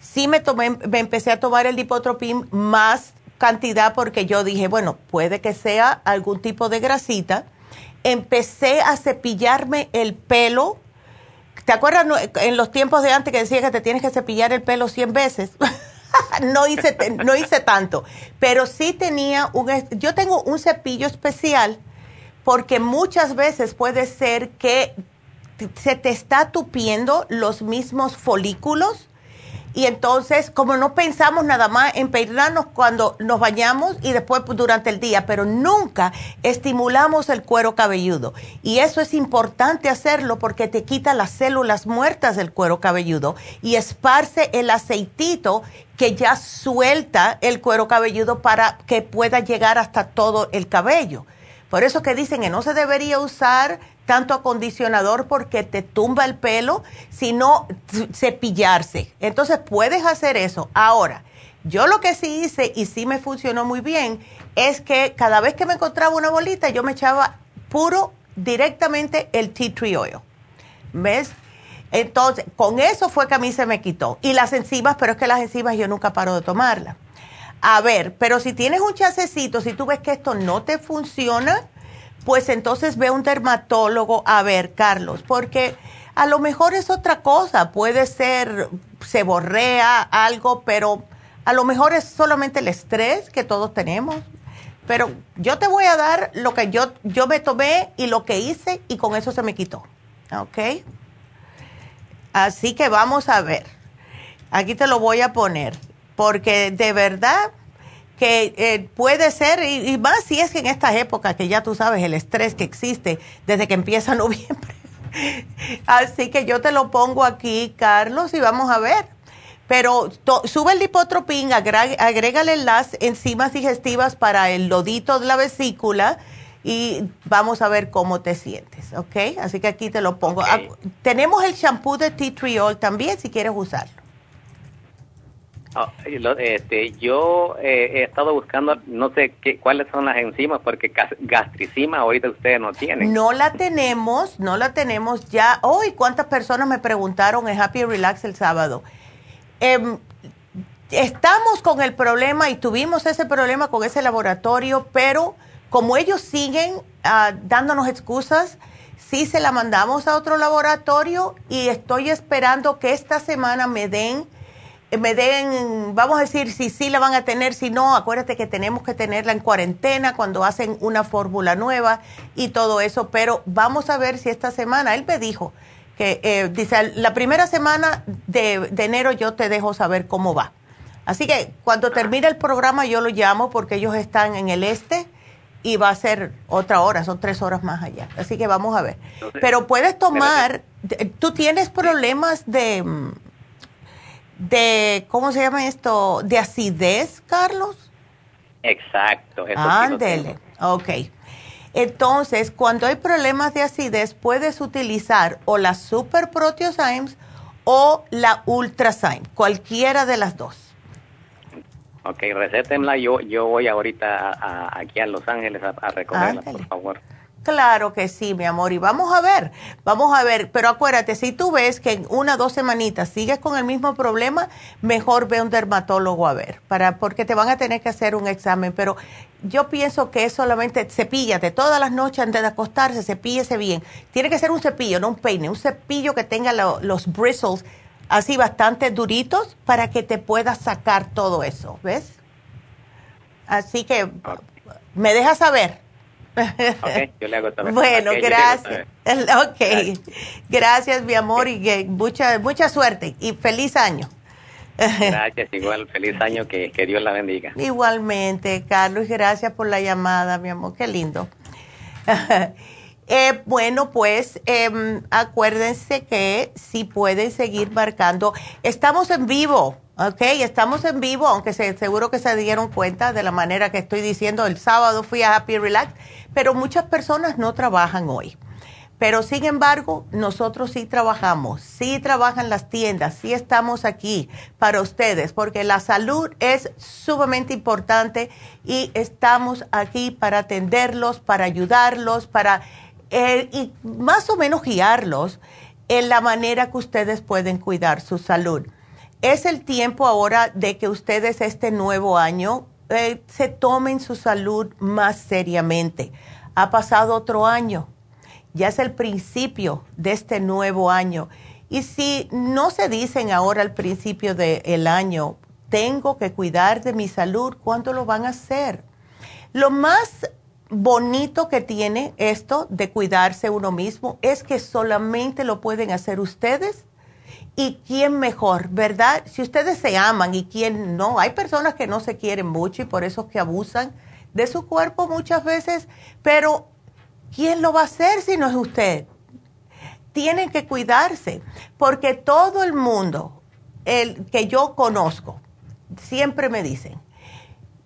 sí me, tomé, me empecé a tomar el dipotropín más cantidad porque yo dije, bueno, puede que sea algún tipo de grasita. Empecé a cepillarme el pelo. ¿Te acuerdas en los tiempos de antes que decía que te tienes que cepillar el pelo 100 veces? no, hice, no hice tanto, pero sí tenía un... Yo tengo un cepillo especial porque muchas veces puede ser que se te está tupiendo los mismos folículos y entonces como no pensamos nada más en peinarnos cuando nos bañamos y después durante el día, pero nunca estimulamos el cuero cabelludo y eso es importante hacerlo porque te quita las células muertas del cuero cabelludo y esparce el aceitito que ya suelta el cuero cabelludo para que pueda llegar hasta todo el cabello. Por eso que dicen que no se debería usar tanto acondicionador porque te tumba el pelo, sino cepillarse. Entonces puedes hacer eso. Ahora, yo lo que sí hice y sí me funcionó muy bien es que cada vez que me encontraba una bolita yo me echaba puro directamente el tea tree oil. ¿Ves? Entonces, con eso fue que a mí se me quitó. Y las enzimas, pero es que las enzimas yo nunca paro de tomarlas. A ver, pero si tienes un chasecito, si tú ves que esto no te funciona, pues entonces ve a un dermatólogo a ver, Carlos, porque a lo mejor es otra cosa, puede ser, se borrea algo, pero a lo mejor es solamente el estrés que todos tenemos. Pero yo te voy a dar lo que yo, yo me tomé y lo que hice y con eso se me quitó. ¿Ok? Así que vamos a ver. Aquí te lo voy a poner porque de verdad que eh, puede ser, y, más si es que en estas épocas, que ya tú sabes el estrés que existe desde que empieza noviembre. Así que yo te lo pongo aquí, Carlos, y vamos a ver. Pero sube el lipotropín, agrégale las enzimas digestivas para el lodito de la vesícula y vamos a ver cómo te sientes, ¿ok? Así que aquí te lo pongo. Tenemos el shampoo de tea triol también si quieres usarlo. Ah, este, yo eh, he estado buscando, no sé qué, cuáles son las enzimas, porque gastricima ahorita ustedes no tienen. No la tenemos, no la tenemos ya. Hoy, ¿cuántas personas me preguntaron en Happy Relax el sábado? Em, estamos con el problema y tuvimos ese problema con ese laboratorio, pero como ellos siguen ah, dándonos excusas, sí se la mandamos a otro laboratorio y estoy esperando que esta semana me den me den, vamos a decir si sí la van a tener, si no, acuérdate que tenemos que tenerla en cuarentena cuando hacen una fórmula nueva y todo eso, pero vamos a ver si esta semana, él me dijo que, eh, dice, la primera semana de, enero yo te dejo saber cómo va. Así que cuando termine el programa yo lo llamo porque ellos están en el este y va a ser otra hora, son tres horas más allá. Así que vamos a ver. Pero puedes tomar, tú tienes problemas de mm, de, ¿cómo se llama esto? ¿De acidez, Carlos? Exacto. Ándele, ok. Entonces, cuando hay problemas de acidez, puedes utilizar o la Super Proteosymes o la Ultrazyme, cualquiera de las dos. Ok, recétenla. Yo, yo voy ahorita aquí a Los Ángeles a, recogerla, por favor. Claro que sí, mi amor, y vamos a ver, vamos a ver, pero acuérdate, si tú ves que en una o dos semanitas sigues con el mismo problema, mejor ve a un dermatólogo a ver, para, porque te van a tener que hacer un examen, pero yo pienso que es solamente cepíllate todas las noches antes de acostarse, cepíllese bien. Tiene que ser un cepillo, no un peine, un cepillo que tenga los bristles así bastante duritos para que te puedas sacar todo eso, ¿ves? Así que me dejas saber yo le hago Bueno, gracias. Ok, gracias. mi amor, y mucha, mucha suerte y feliz año. Gracias, igual, feliz año, que, que Dios la bendiga. Igualmente, Carlos, gracias por la llamada, mi amor, qué lindo. Eh, bueno, pues em, acuérdense que si pueden seguir marcando, estamos en vivo, ¿ok? Estamos en vivo, aunque se, seguro que se dieron cuenta de la manera que estoy diciendo. El sábado fui a Happy Relax pero muchas personas no trabajan hoy. Pero sin embargo, nosotros sí trabajamos, sí trabajan las tiendas, sí estamos aquí para ustedes, porque la salud es sumamente importante y estamos aquí para atenderlos, para ayudarlos, para eh, y más o menos guiarlos en la manera que ustedes pueden cuidar su salud. Es el tiempo ahora de que ustedes este nuevo año eh, se tomen su salud más seriamente. Ha pasado otro año, ya es el principio de este nuevo año. Y si no se dicen ahora al principio del año, tengo que cuidar de mi salud, ¿cuándo lo van a hacer? Lo más bonito que tiene esto de cuidarse uno mismo es que solamente lo pueden hacer ustedes y quién mejor, ¿verdad? Si ustedes se aman y quién no, hay personas que no se quieren mucho y por eso que abusan de su cuerpo muchas veces, pero ¿quién lo va a hacer si no es usted? Tienen que cuidarse, porque todo el mundo el que yo conozco siempre me dicen,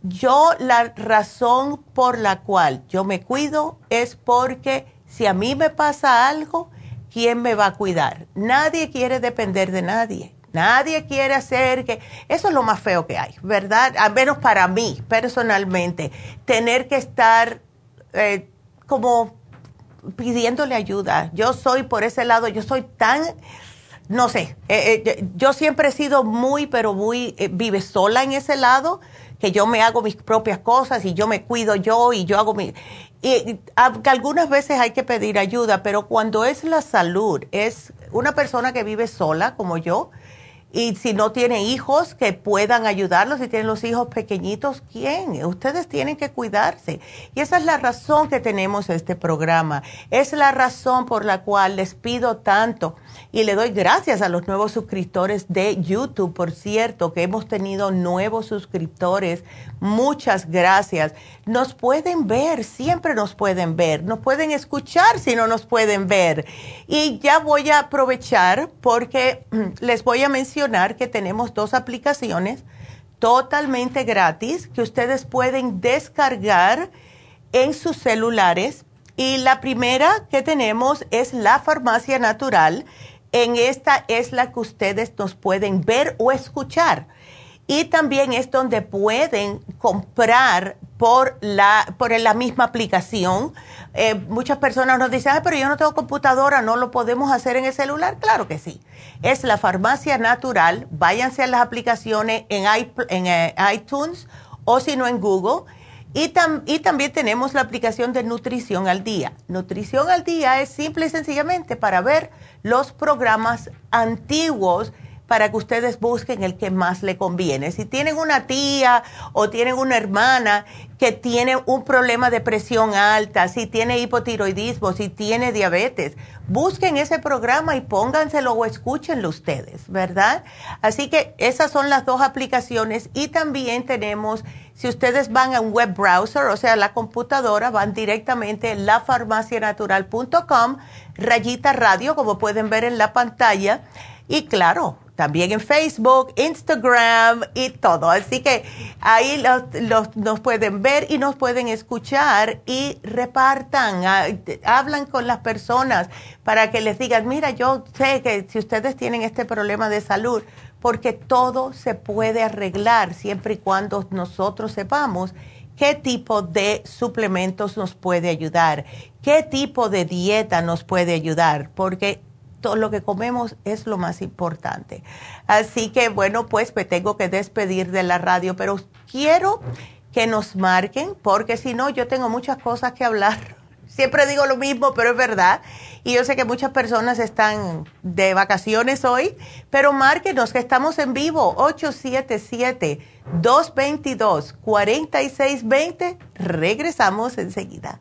yo la razón por la cual yo me cuido es porque si a mí me pasa algo, ¿quién me va a cuidar? Nadie quiere depender de nadie. Nadie quiere hacer que... Eso es lo más feo que hay, ¿verdad? Al menos para mí, personalmente. Tener que estar eh, como pidiéndole ayuda. Yo soy por ese lado, yo soy tan... No sé, eh, eh, yo siempre he sido muy, pero muy, vive sola en ese lado, que yo me hago mis propias cosas y yo me cuido yo y yo hago mi... Y algunas veces hay que pedir ayuda, pero cuando es la salud, es una persona que vive sola como yo, y si no tiene hijos que puedan ayudarlos, si tienen los hijos pequeñitos, ¿quién? Ustedes tienen que cuidarse. Y esa es la razón que tenemos este programa. Es la razón por la cual les pido tanto y le doy gracias a los nuevos suscriptores de YouTube, por cierto, que hemos tenido nuevos suscriptores. Muchas gracias. Nos pueden ver, siempre nos pueden ver. Nos pueden escuchar si no nos pueden ver. Y ya voy a aprovechar porque les voy a mencionar que tenemos dos aplicaciones totalmente gratis que ustedes pueden descargar en sus celulares. Y la primera que tenemos es la farmacia natural. En esta es la que ustedes nos pueden ver o escuchar. Y también es donde pueden comprar por la, por la misma aplicación. Eh, muchas personas nos dicen, pero yo no tengo computadora, no lo podemos hacer en el celular. Claro que sí. Es la farmacia natural. Váyanse a las aplicaciones en, eh, iTunes o si no en Google. Y, y también tenemos la aplicación de Nutrición al Día. Nutrición al Día es simple y sencillamente para ver los programas antiguos para que ustedes busquen el que más le conviene. Si tienen una tía o tienen una hermana que tiene un problema de presión alta, si tiene hipotiroidismo, si tiene diabetes, busquen ese programa y pónganselo o escúchenlo ustedes, ¿verdad? Así que esas son las dos aplicaciones y también tenemos, si ustedes van a un web browser, o sea, la computadora, van directamente a lafarmacianatural.com, rayita radio, como pueden ver en la pantalla, y claro, también en Facebook, Instagram y todo. Así que ahí nos pueden ver y nos pueden escuchar y repartan, ah, hablan con las personas para que les digan, mira, yo sé que si ustedes tienen este problema de salud, porque todo se puede arreglar siempre y cuando nosotros sepamos qué tipo de suplementos nos puede ayudar, qué tipo de dieta nos puede ayudar, porque todo lo que comemos es lo más importante. Así que bueno, pues me tengo que despedir de la radio, pero quiero que nos marquen, porque si no, yo tengo muchas cosas que hablar. Siempre digo lo mismo, pero es verdad. Y yo sé que muchas personas están de vacaciones hoy, pero márquenos que estamos en vivo, 877-222-4620. Regresamos enseguida.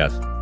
Yes.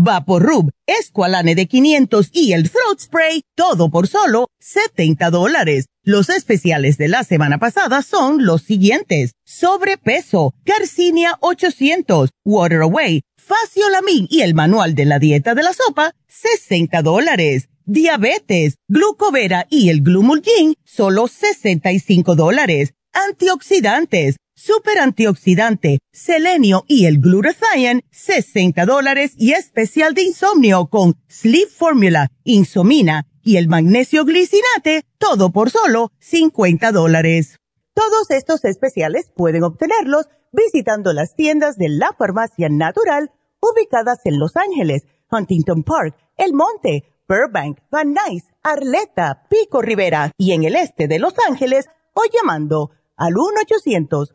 Vaporub, Esqualane de 500 y el Throat Spray, todo por solo 70 dólares. Los especiales de la semana pasada son los siguientes. Sobrepeso, Garcinia 800, Water Away, Faciolamin y el manual de la dieta de la sopa, 60 dólares. Diabetes, Glucovera y el Glumulgin, solo 65 dólares. Antioxidantes, super antioxidante, selenio y el glutathione, 60 dólares y especial de insomnio con Sleep Formula, Insomina y el magnesio glicinate, todo por solo 50 dólares. Todos estos especiales pueden obtenerlos visitando las tiendas de la farmacia natural ubicadas en Los Ángeles, Huntington Park, El Monte, Burbank, Van Nuys, Arleta, Pico Rivera y en el este de Los Ángeles o llamando al 1 800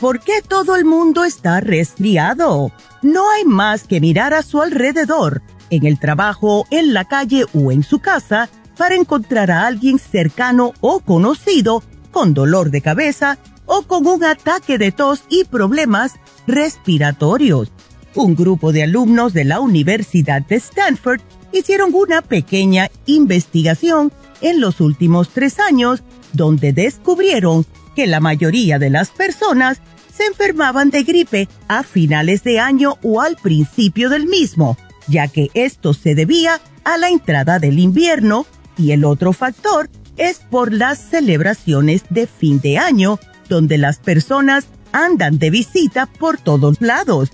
¿Por qué todo el mundo está resfriado? No hay más que mirar a su alrededor, en el trabajo, en la calle o en su casa, para encontrar a alguien cercano o conocido con dolor de cabeza o con un ataque de tos y problemas respiratorios. Un grupo de alumnos de la Universidad de Stanford hicieron una pequeña investigación en los últimos tres años donde descubrieron que la mayoría de las personas se enfermaban de gripe a finales de año o al principio del mismo, ya que esto se debía a la entrada del invierno y el otro factor es por las celebraciones de fin de año, donde las personas andan de visita por todos lados.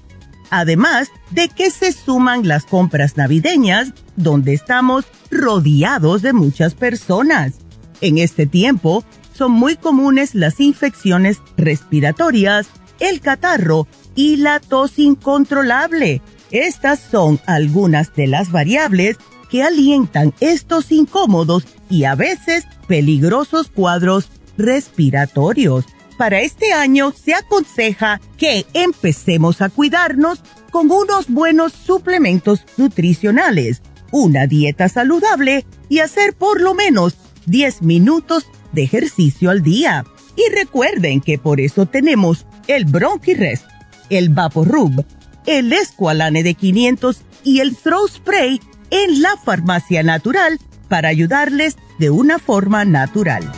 Además de que se suman las compras navideñas, donde estamos rodeados de muchas personas. En este tiempo son muy comunes las infecciones respiratorias, el catarro y la tos incontrolable. Estas son algunas de las variables que alientan estos incómodos y a veces peligrosos cuadros respiratorios. Para este año se aconseja que empecemos a cuidarnos con unos buenos suplementos nutricionales, una dieta saludable y hacer por lo menos 10 minutos de ejercicio al día. Y recuerden que por eso tenemos el Bronchirest, el Vaporub, el Esqualane de 500 y el Throw Spray en la farmacia natural para ayudarles de una forma natural.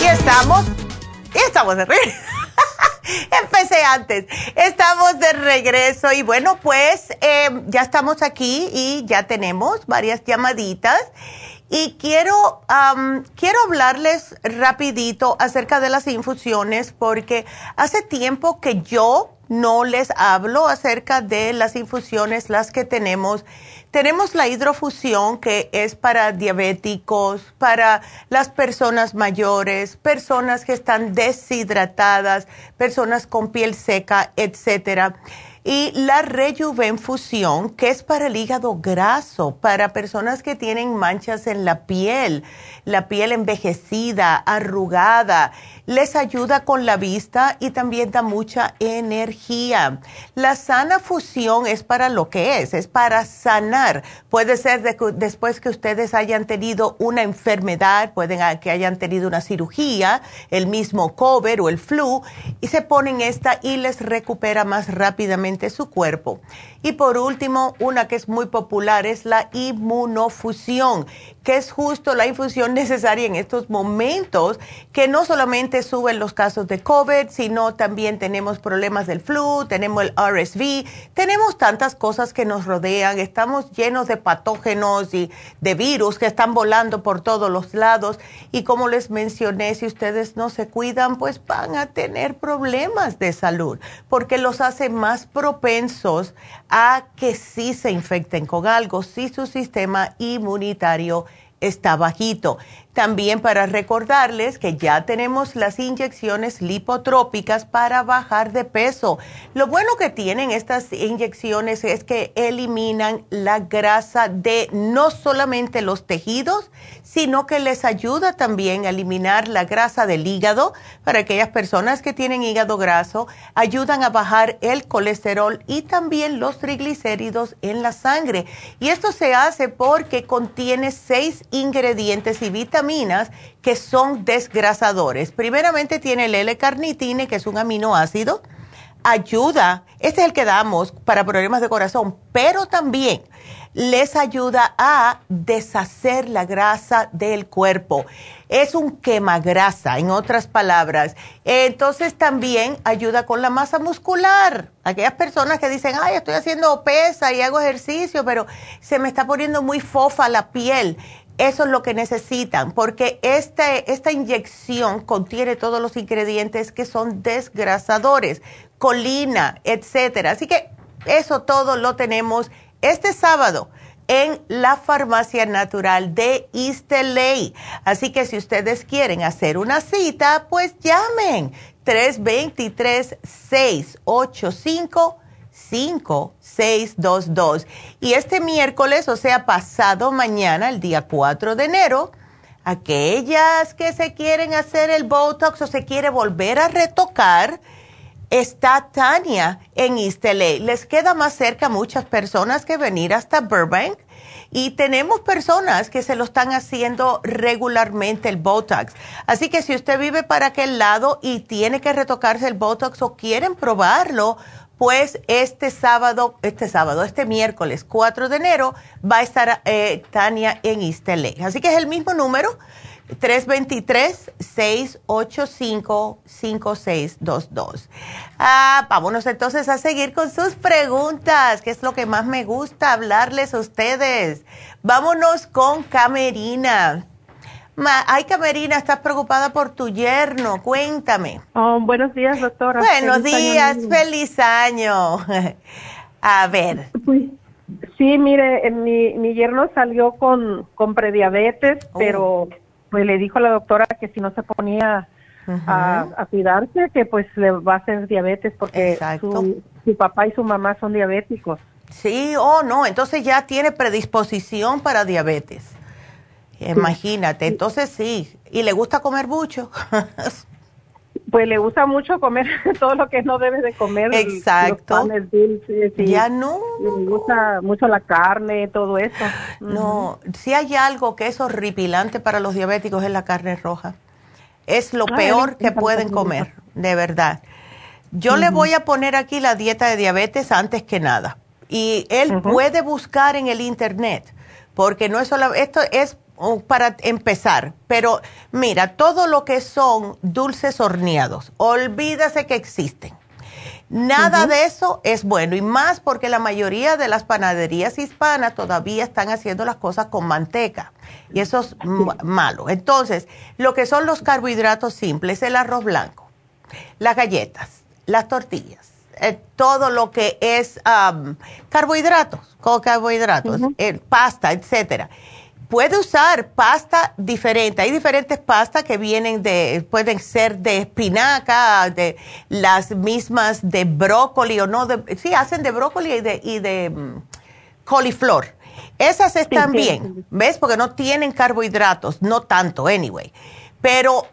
Y estamos, estamos de regreso. Empecé antes. Estamos de regreso y bueno, pues eh, ya estamos aquí y ya tenemos varias llamaditas. Y quiero, quiero hablarles rapidito acerca de las infusiones porque hace tiempo que yo no les hablo acerca de las infusiones, las que tenemos. Tenemos la hidrofusión que es para diabéticos, para las personas mayores, personas que están deshidratadas, personas con piel seca, etcétera. Y la rejuvenfusión, que es para el hígado graso, para personas que tienen manchas en la piel, la piel envejecida, arrugada, les ayuda con la vista y también da mucha energía. La sana fusión es para lo que es, es para sanar. Puede ser después que ustedes hayan tenido una enfermedad, pueden que hayan tenido una cirugía, el mismo COVID o el flu, y se ponen esta y les recupera más rápidamente su cuerpo. Y por último, una que es muy popular es la inmunofusión, que es justo la infusión necesaria en estos momentos, que no solamente suben los casos de COVID, sino también tenemos problemas del flu, tenemos el RSV, tenemos tantas cosas que nos rodean, estamos llenos de patógenos y de virus que están volando por todos los lados. Y como les mencioné, si ustedes no se cuidan, pues van a tener problemas de salud, porque los hace más propensos a que sí se infecten con algo si su sistema inmunitario está bajito. También para recordarles que ya tenemos las inyecciones lipotrópicas para bajar de peso. Lo bueno que tienen estas inyecciones es que eliminan la grasa de no solamente los tejidos, sino que les ayuda también a eliminar la grasa del hígado para aquellas personas que tienen hígado graso, ayudan a bajar el colesterol y también los triglicéridos en la sangre. Y esto se hace porque contiene seis ingredientes y vitaminas que son desgrasadores. Primeramente tiene el L-carnitine, que es un aminoácido. Ayuda, este es el que damos para problemas de corazón, pero también les ayuda a deshacer la grasa del cuerpo. Es un quemagrasa, en otras palabras. Entonces también ayuda con la masa muscular. Aquellas personas que dicen, ay, estoy haciendo pesa y hago ejercicio, pero se me está poniendo muy fofa la piel. Eso es lo que necesitan, porque este, esta inyección contiene todos los ingredientes que son desgrasadores, colina, etcétera. Así que eso todo lo tenemos este sábado en la farmacia natural de Isteley. Así que si ustedes quieren hacer una cita, pues llamen 323 685 5622. Y este miércoles, o sea, pasado mañana, el día 4 de enero, aquellas que se quieren hacer el Botox o se quiere volver a retocar, está Tania en East. Les queda más cerca a muchas personas que venir hasta Burbank. Y tenemos personas que se lo están haciendo regularmente el Botox. Así que si usted vive para aquel lado y tiene que retocarse el Botox o quieren probarlo, pues este sábado, este sábado, este miércoles 4 de enero va a estar eh, Tania en East. Así que es el mismo número, 323-685-5622. Ah, vámonos entonces a seguir con sus preguntas, que es lo que más me gusta hablarles a ustedes. Vámonos con Camerina. Ay, Camerina, estás preocupada por tu yerno. Cuéntame. Oh, buenos días, doctora. Buenos días, feliz año. a ver. Pues, sí, mire, mi, mi yerno salió con, con prediabetes, oh. pero pues le dijo a la doctora que si no se ponía a, cuidarse, que pues le va a hacer diabetes porque su, su, papá y su mamá son diabéticos. Sí, oh no, entonces ya tiene predisposición para diabetes. Imagínate, entonces sí, y le gusta comer mucho. pues le gusta mucho comer todo lo que no debe de comer. Exacto. Ya no. Le gusta mucho la carne, todo eso. No, si hay algo que es horripilante para los diabéticos es la carne roja. Es lo ah, peor que pueden comer, de verdad. Yo le voy a poner aquí la dieta de diabetes antes que nada. Y él puede buscar en el internet, porque no es solo, esto es para empezar, pero mira, todo lo que son dulces horneados, olvídase que existen. Nada de eso es bueno y más porque la mayoría de las panaderías hispanas todavía están haciendo las cosas con manteca y eso es malo. Entonces, lo que son los carbohidratos simples, el arroz blanco, las galletas, las tortillas, eh, todo lo que es carbohidratos, con carbohidratos, eh, pasta, etcétera puede usar pasta diferente. Hay diferentes pastas que vienen de, pueden ser de espinaca, de las mismas de brócoli o no, de, sí, hacen de brócoli y de, y de mm, coliflor. Esas están bien, ¿ves? Porque no tienen carbohidratos, no tanto, anyway. Pero,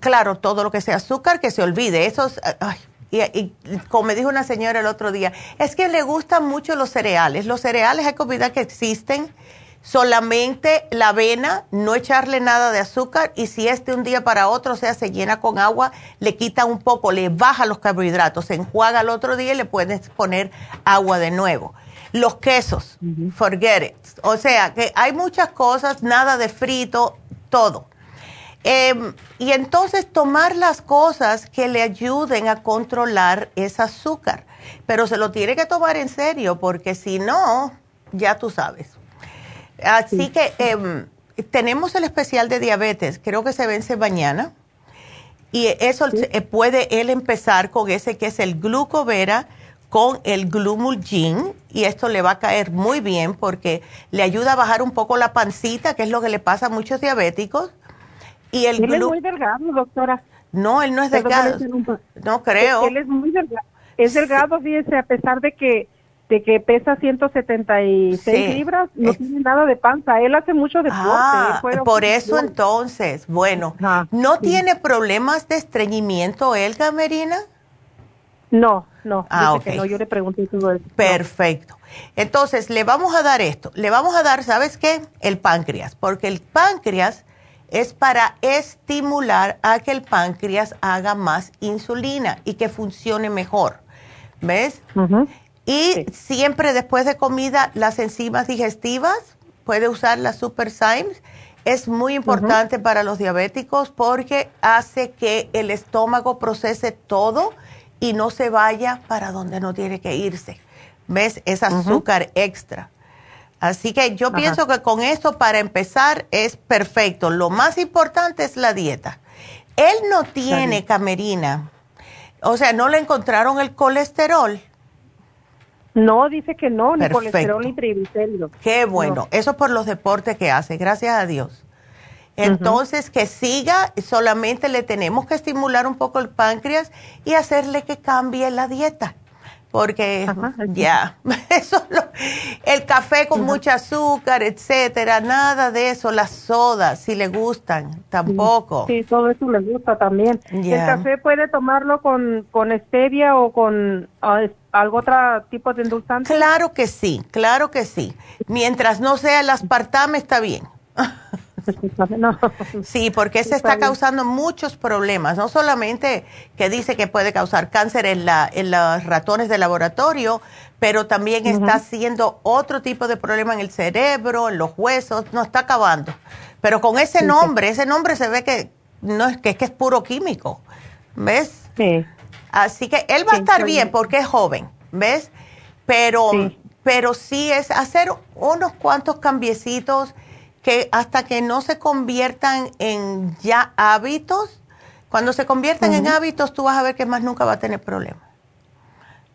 claro, todo lo que sea azúcar, que se olvide. Esos, ay, y, y, como me dijo una señora el otro día, es que le gustan mucho los cereales. Los cereales hay comida que existen solamente la avena, no echarle nada de azúcar y si este un día para otro, o sea, se llena con agua, le quita un poco, le baja los carbohidratos, se enjuaga el otro día y le puedes poner agua de nuevo. Los quesos, forget it. O sea, que hay muchas cosas, nada de frito, todo. Em, y entonces tomar las cosas que le ayuden a controlar ese azúcar. Pero se lo tiene que tomar en serio porque si no, ya tú sabes. Así que em, tenemos el especial de diabetes, creo que se vence mañana. Y eso eh, puede él empezar con ese que es el glucovera con el glumulgin y esto le va a caer muy bien porque le ayuda a bajar un poco la pancita, que es lo que le pasa a muchos diabéticos. Y el él es muy delgado, doctora. No, él no es delgado. No creo. Él es muy delgado. Es delgado, fíjese, a pesar de que de que pesa 176 libras, no tiene nada de panza. Él hace mucho deporte. Ah, por eso entonces, bueno, ¿no tiene problemas de estreñimiento él, Gamerina? No, no, ah, okay. no, yo le pregunté todo eso. Perfecto. Entonces, le vamos a dar esto. Le vamos a dar, ¿sabes qué? El páncreas, porque el páncreas es para estimular a que el páncreas haga más insulina y que funcione mejor. ¿Ves? Y siempre después de comida, las enzimas digestivas, puede usar la Super Symes. Es muy importante para los diabéticos porque hace que el estómago procese todo y no se vaya para donde no tiene que irse. ¿Ves? Es azúcar extra. Así que yo pienso que con esto, para empezar, es perfecto. Lo más importante es la dieta. Él no tiene camerina. O sea, no le encontraron el colesterol. No, dice que no, ni colesterol ni triglicéridos. Qué bueno, eso por los deportes que hace, gracias a Dios. Entonces, que siga, solamente le tenemos que estimular un poco el páncreas y hacerle que cambie la dieta. Porque ya, eso el café con mucho azúcar, etcétera, nada de eso, las sodas, si le gustan, tampoco. Sí, todo eso le gusta también. ¿El café puede tomarlo con, con stevia o con ah, algo otro tipo de endulzante? Claro que sí, claro que sí. Mientras no sea el aspartame, está bien. Sí, porque se está causando muchos problemas, no solamente que dice que puede causar cáncer en, la, en los ratones de laboratorio, pero también está haciendo otro tipo de problema en el cerebro, en los huesos, no está acabando. Pero con ese nombre, ese nombre se ve que no es que, es puro químico, ¿ves? Sí. Así que él va a estar bien porque es joven, ¿ves? Pero, pero sí es hacer unos cuantos cambiecitos que hasta que no se conviertan en ya hábitos, cuando se conviertan en hábitos, tú vas a ver que más nunca va a tener problemas.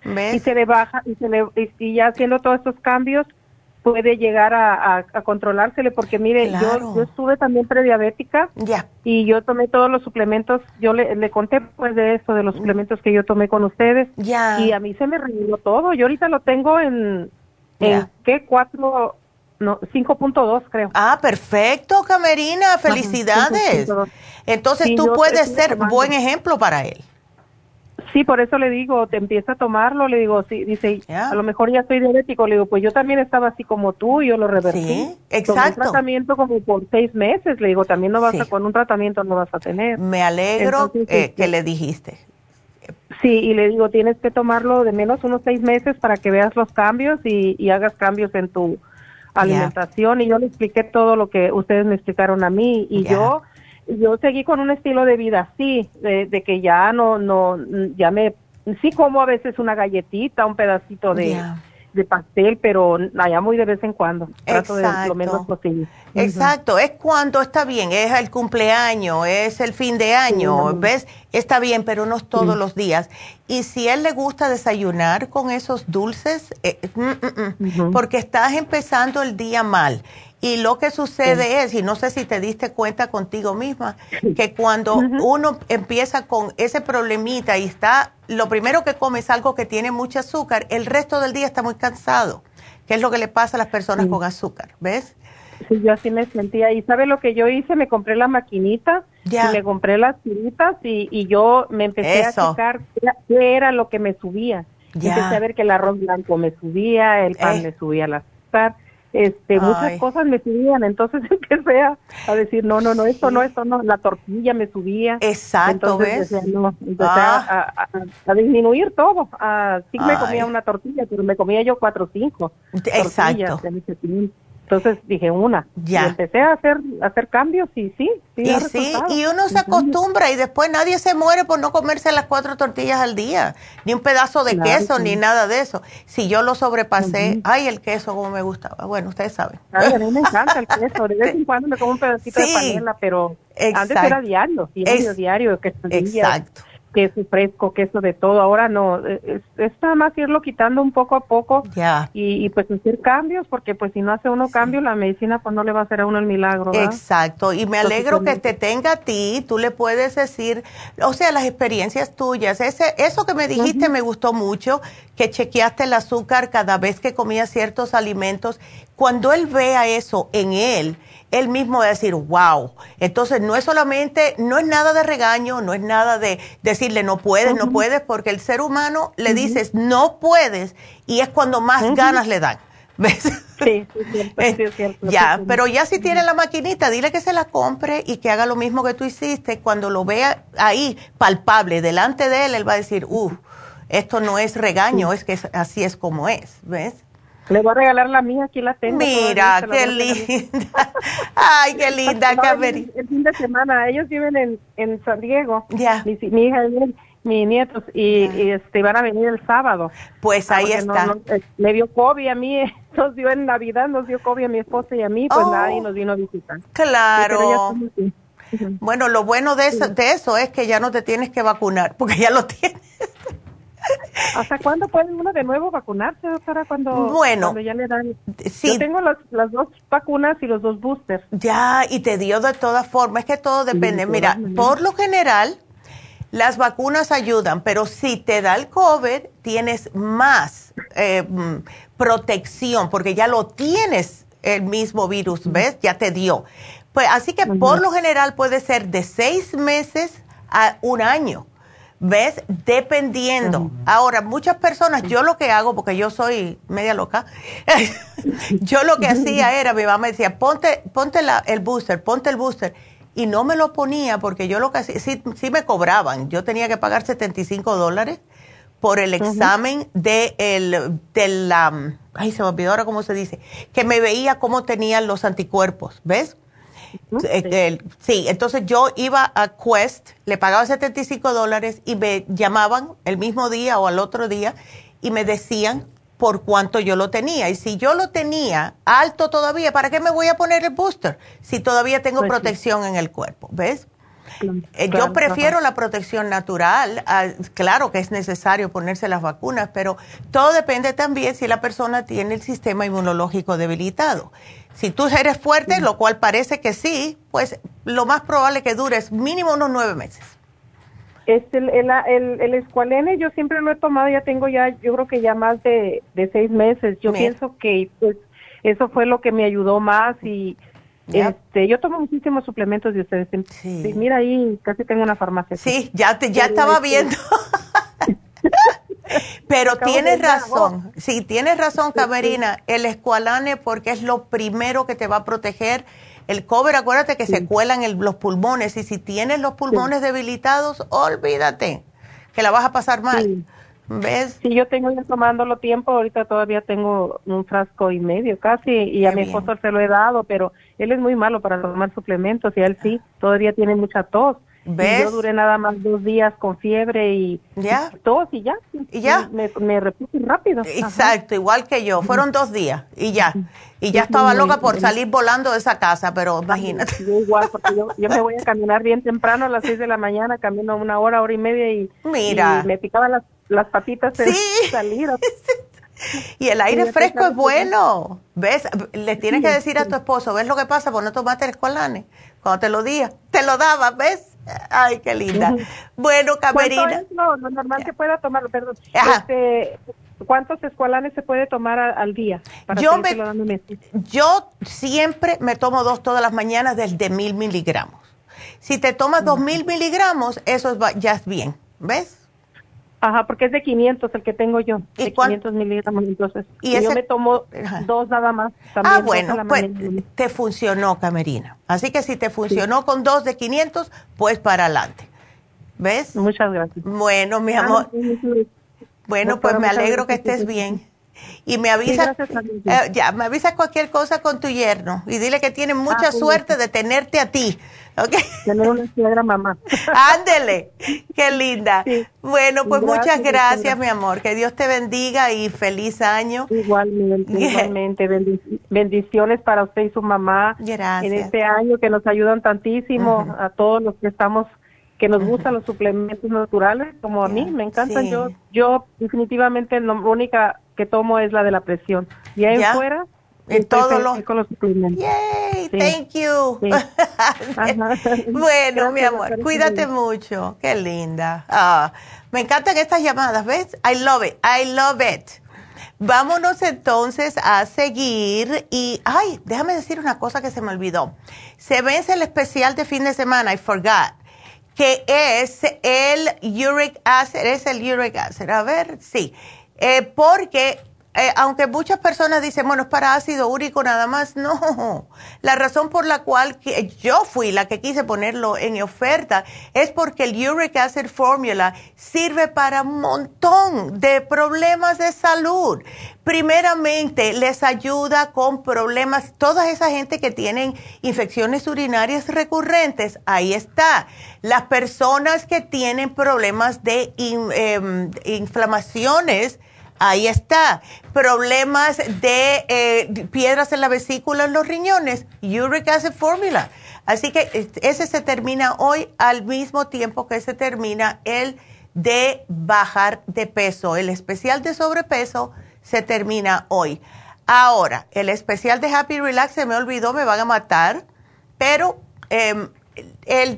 Y se le baja, y, se le, y ya haciendo todos estos cambios, puede llegar a, a, controlársele, porque mire, yo, yo estuve también prediabética ya. y yo tomé todos los suplementos, yo le, le conté pues de eso, de los suplementos que yo tomé con ustedes, ya. y a mí se me reguló todo, yo ahorita lo tengo en, en ¿qué? Cuatro, no, 5.2 creo. Ah, perfecto, Camerina, felicidades. Entonces tú puedes ser buen ejemplo para él. Sí, por eso le digo, te empieza a tomarlo, le digo, sí, dice, a lo mejor ya estoy diabético, le digo, pues yo también estaba así como tú, y yo lo revertí. Sí, exacto. un tratamiento como por seis meses, le digo, también no vas a, con un tratamiento no vas a tener. Me alegro eh, este que le dijiste. Sí, y le digo, tienes que tomarlo de menos unos seis meses para que veas los cambios y, y hagas cambios en tu alimentación y yo le expliqué todo lo que ustedes me explicaron a mí y yo yo seguí con un estilo de vida así, de, que ya no no ya me sí como a veces una galletita, un pedacito de de pastel, pero allá muy de vez en cuando. Trato Exacto. de lo menos posible. Exacto, es cuando está bien, es el cumpleaños, es el fin de año, ¿ves? Está bien, pero no todos los días. Y si él le gusta desayunar con esos dulces, eh, mm, mm, mm, porque estás empezando el día mal. Y lo que sucede es, y no sé si te diste cuenta contigo misma, que cuando uno empieza con ese problemita y está, lo primero que come es algo que tiene mucho azúcar, el resto del día está muy cansado, que es lo que le pasa a las personas con azúcar, ¿ves? Sí, yo así me sentía. ¿Y sabe lo que yo hice? Me compré la maquinita, y me compré las tiritas y, y yo me empecé a checar qué era lo que me subía. Empecé a ver que el arroz blanco me subía, el pan eh. me subía el azúcar este, muchas cosas me subían, entonces empecé a, a, decir, no, no, no, esto no, esto no, la tortilla me subía. Exacto, ¿ves? no, empecé ah. a, a, disminuir todo. sí me comía una tortilla, pero me comía yo cuatro o cinco. Exacto. Entonces dije una. Ya. Y empecé a hacer, hacer cambios y sí, sí. Y sí, y uno se acostumbra y después nadie se muere por no comerse las cuatro tortillas al día, ni un pedazo de queso, ni nada de eso. Si yo lo sobrepasé, ay, el queso como me gustaba. Bueno, ustedes saben. Ay, a mí me encanta el queso. De vez en cuando me como un pedacito de panela, pero antes era diario, diario, diario, Exacto queso fresco, queso de todo. Ahora no, es, nada más irlo quitando un poco a poco y, pues hacer cambios, porque pues si no hace uno cambio, la medicina pues no le va a hacer a uno el milagro. Exacto, y me alegro que te tenga a ti, tú le puedes decir, o sea, las experiencias tuyas, ese, eso que me dijiste me gustó mucho, que chequeaste el azúcar cada vez que comía ciertos alimentos. Cuando él vea eso en él, él mismo va a decir, wow. Entonces, no es solamente, no es nada de regaño, no es nada de decirle no puedes, no puedes, porque el ser humano le dices no puedes y es cuando más ganas le dan. ¿Ves? Sí, sí, es cierto. Ya, pero ya si tiene la maquinita, dile que se la compre y que haga lo mismo que tú hiciste. Cuando lo vea ahí, palpable, delante de él, él va a decir, uff, esto no es regaño, es que así es como es, ¿ves? Le voy a regalar la mía, aquí la tengo. Mira, qué linda. Ay, qué linda, El, el, fin de semana, ellos viven en, en San Diego. Ya. Mi, hija y mis nietos, y, este, van a venir el sábado. Pues ahí está. No, eh, me dio COVID a mí, nos dio en Navidad, nos dio COVID a mi esposa y a mí, pues nadie oh. nos vino a visitar. Claro. bueno, lo bueno de eso, de eso es que ya no te tienes que vacunar, porque ya lo tienes. ¿Hasta cuándo puede uno de nuevo vacunarse, doctora? Cuando, bueno, ya le dan. Sí. Yo tengo las, las dos vacunas y los dos boosters. Ya, y te dio de todas formas, es que todo depende. Mira, por lo general, Las vacunas ayudan, pero si te da el COVID, tienes más eh, mm, protección, porque ya lo tienes el mismo virus, ¿ves? Ya te dio. Pues así que por lo general puede ser de seis meses a un año. ¿Ves? Dependiendo. Ahora, muchas personas, yo lo que hago, porque yo soy media loca, yo lo que hacía era, mi mamá me decía, ponte, ponte la, el booster, ponte el booster. Y no me lo ponía porque yo lo que hacía, sí, sí me cobraban. Yo tenía que pagar 75 dólares por el examen de, el, de la, ay, se me olvidó ahora cómo se dice, que me veía cómo tenían los anticuerpos, ¿ves? Eh, sí, entonces yo iba a Quest, le pagaba 75 dólares y me llamaban el mismo día o al otro día y me decían por cuánto yo lo tenía. Y si yo lo tenía alto todavía, ¿para qué me voy a poner el booster si todavía tengo pues protección en el cuerpo? ¿Ves? Eh, yo prefiero la protección natural. Claro que es necesario ponerse las vacunas, pero todo depende también si la persona tiene el sistema inmunológico debilitado. Si tú eres fuerte, lo cual parece que sí, pues lo más probable que dures mínimo unos nueve meses. Este, el, el, el, escualene yo siempre lo he tomado, ya tengo ya, yo creo que ya más de, seis meses. Yo pienso que pues eso fue lo que me ayudó más y este, yo tomo muchísimos suplementos de ustedes. Sí. Mira ahí, casi tengo una farmacia. Sí, ya te, ya estaba este, viendo. Pero tienes razón, sí, tienes razón, Camerina, el escualane porque es lo primero que te va a proteger. El cover, acuérdate que se cuelan en los pulmones y si tienes los pulmones debilitados, olvídate que la vas a pasar mal. ¿Ves? Sí, yo tengo ya tomándolo tiempo, ahorita todavía tengo un frasco y medio casi y a mi esposo se lo he dado, pero él es muy malo para tomar suplementos y él sí, todavía tiene mucha tos. ¿Ves? yo duré nada más dos días con fiebre y, ¿Ya? tos y ya. Y ya. Me, me repuse rápido. Exacto, igual que yo. Fueron dos días y ya. Y ya estaba loca por salir volando de esa casa, pero imagínate. Yo igual, porque yo, yo me voy a caminar bien temprano a las seis de la mañana, camino una hora, hora y media y, Mira. me picaban las, las patitas de salir. Y el aire fresco es bueno. ¿Ves? Le tienes que decir a tu esposo, ¿ves lo que pasa? Pues no tomaste el escolane. Cuando te lo diga, te lo daba, ¿ves? Ay, qué linda. Bueno, Camerina. No, lo normal que pueda tomar, perdón. Este, ¿Cuántos escualanes se puede tomar al día? yo, yo siempre me tomo dos todas las mañanas del de mil miligramos. Si te tomas dos mil miligramos, eso ya es bien, ¿ves? Ajá, porque es de 500 el que tengo yo, de 500 miligramos, entonces. ¿Y yo me tomo dos nada más. ah, bueno, pues te funcionó, Camerina. Así que si te funcionó con dos de 500, pues para adelante. ¿Ves? Muchas gracias. Bueno, mi amor. bueno, pues me alegro que estés bien. Y me avisa, eh, ya, me avisa cualquier cosa con tu yerno y dile que tiene mucha ah, suerte de tenerte a ti. Okay. Tener una piedra mamá. Ándele, qué linda. Bueno, pues muchas gracias, mi amor. Que Dios te bendiga y feliz año. Igualmente, igualmente. bendiciones para usted y su mamá. Gracias. En este año que nos ayudan tantísimo a todos los que estamos que nos gustan los suplementos naturales, como a mí, me encantan. Yo yo definitivamente la única que tomo es la de la presión. Y ahí fuera, en todos los... Con los suplementos. Yay, thank you. bueno, mi amor, cuídate mucho. Qué linda. Ah, me encantan estas llamadas, ¿ves? I love it, I love it. Vámonos entonces a seguir y, ay, déjame decir una cosa que se me olvidó. Se vence el especial de fin de semana, I forgot, que es el uric acid, es el uric acid, a ver, sí, eh, porque eh, aunque muchas personas dicen, bueno, es para ácido úrico nada más, no. La razón por la cual yo fui la que quise ponerlo en oferta es porque el Uric Acid Formula sirve para un montón de problemas de salud. Primeramente, les ayuda con problemas, toda esa gente que tienen infecciones urinarias recurrentes, ahí está. Las personas que tienen problemas de em, inflamaciones, Ahí está. Problemas de eh, piedras en la vesícula, en los riñones, uric acid formula. Así que ese se termina hoy al mismo tiempo que se termina el de bajar de peso. El especial de sobrepeso se termina hoy. Ahora, el especial de Happy Relax se me olvidó, me van a matar, pero em,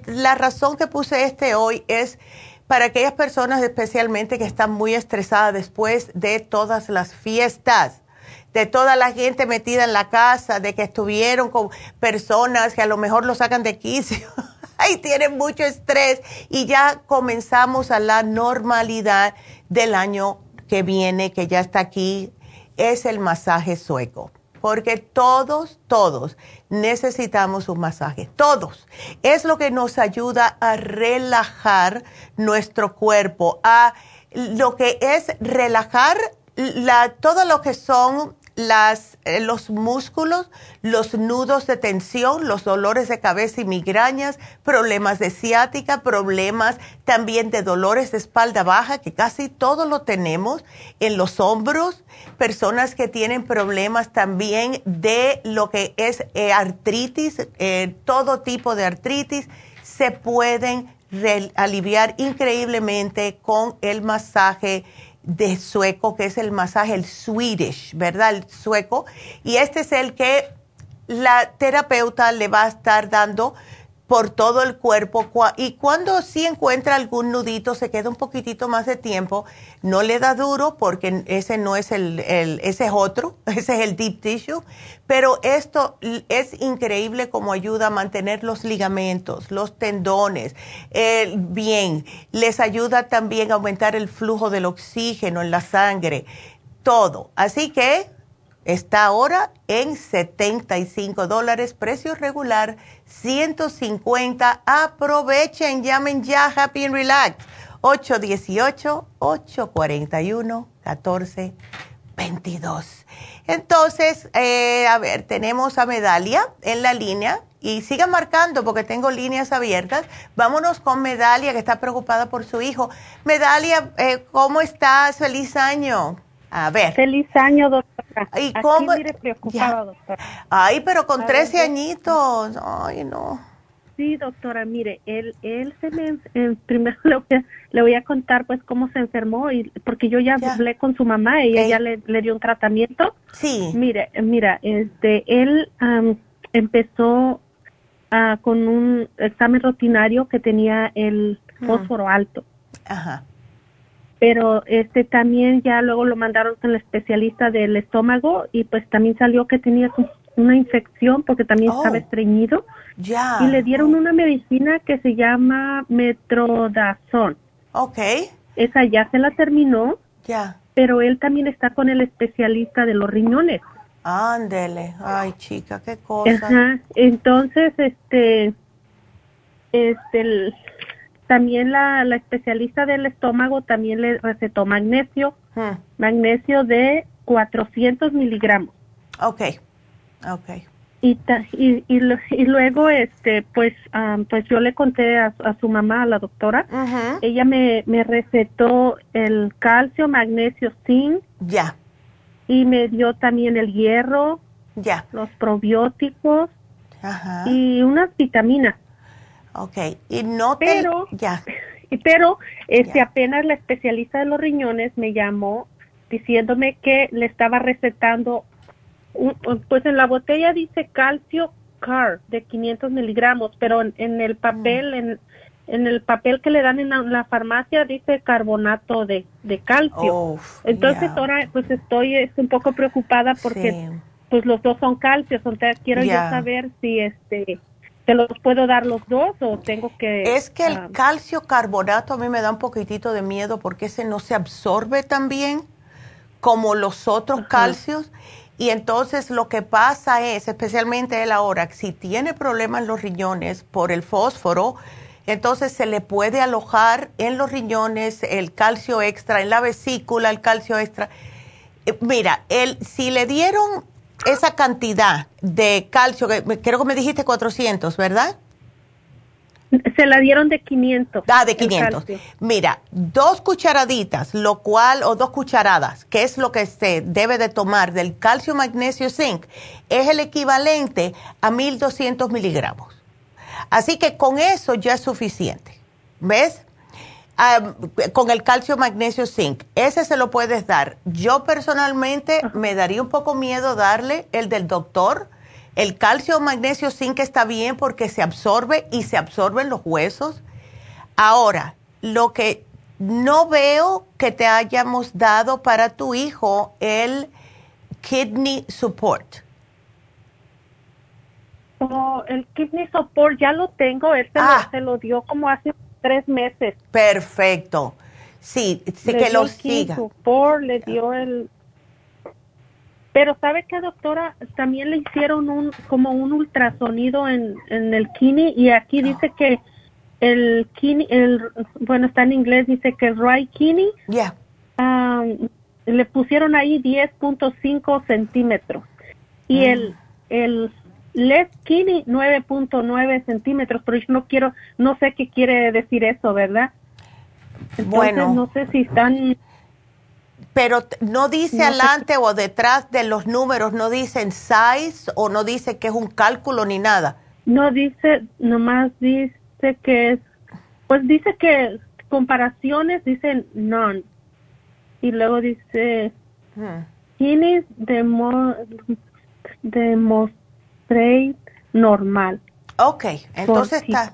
la razón que puse este hoy es para aquellas personas especialmente que están muy estresadas después de todas las fiestas de toda la gente metida en la casa, de que estuvieron con personas que a lo mejor lo sacan de quicio. Ahí tienen mucho estrés y ya comenzamos a la normalidad del año que viene, que ya está aquí, es el masaje sueco. Porque todos, todos necesitamos un masaje. Todos. Es lo que nos ayuda a relajar nuestro cuerpo, a lo que es relajar la, todo lo que son las, eh, los músculos, los nudos de tensión, los dolores de cabeza y migrañas, problemas de ciática, problemas también de dolores de espalda baja, que casi todo lo tenemos en los hombros, personas que tienen problemas también de lo que es eh, artritis, eh, todo tipo de artritis, se pueden aliviar increíblemente con el masaje de sueco, que es el masaje, el Swedish, ¿verdad? El sueco. Y este es el que la terapeuta le va a estar dando por todo el cuerpo y cuando sí encuentra algún nudito se queda un poquitito más de tiempo, no le da duro porque ese no es el, ese es otro, ese es el deep tissue, pero esto es increíble como ayuda a mantener los ligamentos, los tendones bien, les ayuda también a aumentar el flujo del oxígeno en la sangre, todo. Así que Está ahora en 75 dólares, precio regular 150. Aprovechen, llamen ya Happy and Relax 818-841-1422. Entonces, eh, a ver, tenemos a Medalia en la línea y sigan marcando porque tengo líneas abiertas. Vámonos con Medalia que está preocupada por su hijo. Medalia, eh, ¿cómo estás? Feliz año. A ver. Feliz año, doctora. ¿Y cómo? doctora. Ay, pero con 13 añitos. Ay, no. Sí, doctora, mire, él, él se me, primero le voy, a, le voy a contar pues cómo se enfermó y porque yo ya, hablé con su mamá, ella ya le, dio un tratamiento. Sí. Mire, mira, este, él empezó uh, con un examen rutinario que tenía el fósforo alto. Ajá pero este también ya luego lo mandaron con el especialista del estómago y pues también salió que tenía una infección porque también estaba oh. estreñido. Ya. Y le dieron una medicina que se llama metrodazón. Ok. esa ya se la terminó ya. pero él también está con el especialista de los riñones. Ándele. Ay chica qué cosa. Ajá. entonces este este también la, la especialista del estómago también le recetó magnesio, hmm. magnesio de 400 miligramos. Ok, ok. Y, y, y, luego, este, pues, pues yo le conté a, su mamá, a la doctora, ella me, me recetó el calcio, magnesio, zinc. Ya. Y me dio también el hierro. Ya. Los probióticos. Ajá. Y unas vitaminas. Ok, y no pero, Ya. Pero este, apenas la especialista de los riñones me llamó diciéndome que le estaba recetando, pues en la botella dice calcio car de 500 miligramos, pero en, el papel, en, en, el papel que le dan en la, farmacia dice carbonato de, de calcio. Entonces ahora pues estoy es un poco preocupada porque pues los dos son calcios, entonces quiero yo saber si este ¿Te los puedo dar los dos o tengo que...? Es que el ah, calcio carbonato a mí me da un poquitito de miedo porque ese no se absorbe tan bien como los otros calcios. Y entonces lo que pasa es, especialmente él ahora, si tiene problemas en los riñones por el fósforo, entonces se le puede alojar en los riñones el calcio extra, en la vesícula el calcio extra. Eh, mira, él, si le dieron esa cantidad de calcio, que creo que me dijiste 400, ¿verdad? Se la dieron de 500. Ah, de 500. Mira, dos cucharaditas, lo cual, o dos cucharadas, que es lo que se debe de tomar del calcio, magnesio, zinc, es el equivalente a 1200 miligramos. Así que con eso ya es suficiente. ¿Ves? Con el calcio, magnesio, zinc. Ese se lo puedes dar. Yo personalmente me daría un poco miedo darle el del doctor. El calcio, magnesio, zinc está bien porque se absorbe y se absorben los huesos. Ahora, lo que no veo que te hayamos dado para tu hijo el kidney support. Oh, el kidney support ya lo tengo, él se, lo, ah. lo, dio como hace tres meses. Perfecto. Sí, sí que lo siga. Support, le dio el... Pero ¿sabe qué, doctora? También le hicieron un como un ultrasonido en, en el kidney y aquí dice que el kidney, el, bueno, está en inglés, dice que el right kidney, ya um, le pusieron ahí 10.5 centímetros y mm. el, el left kidney 9.9 centímetros, pero yo no quiero, no sé qué quiere decir eso, ¿verdad? bueno. no sé si están... Pero no dice adelante o detrás de los números, no dicen size o no dice que es un cálculo ni nada. No dice, nomás dice que es, pues dice que comparaciones dicen none. Y luego dice, hmm. demo, demonstrate normal. Ok, entonces está,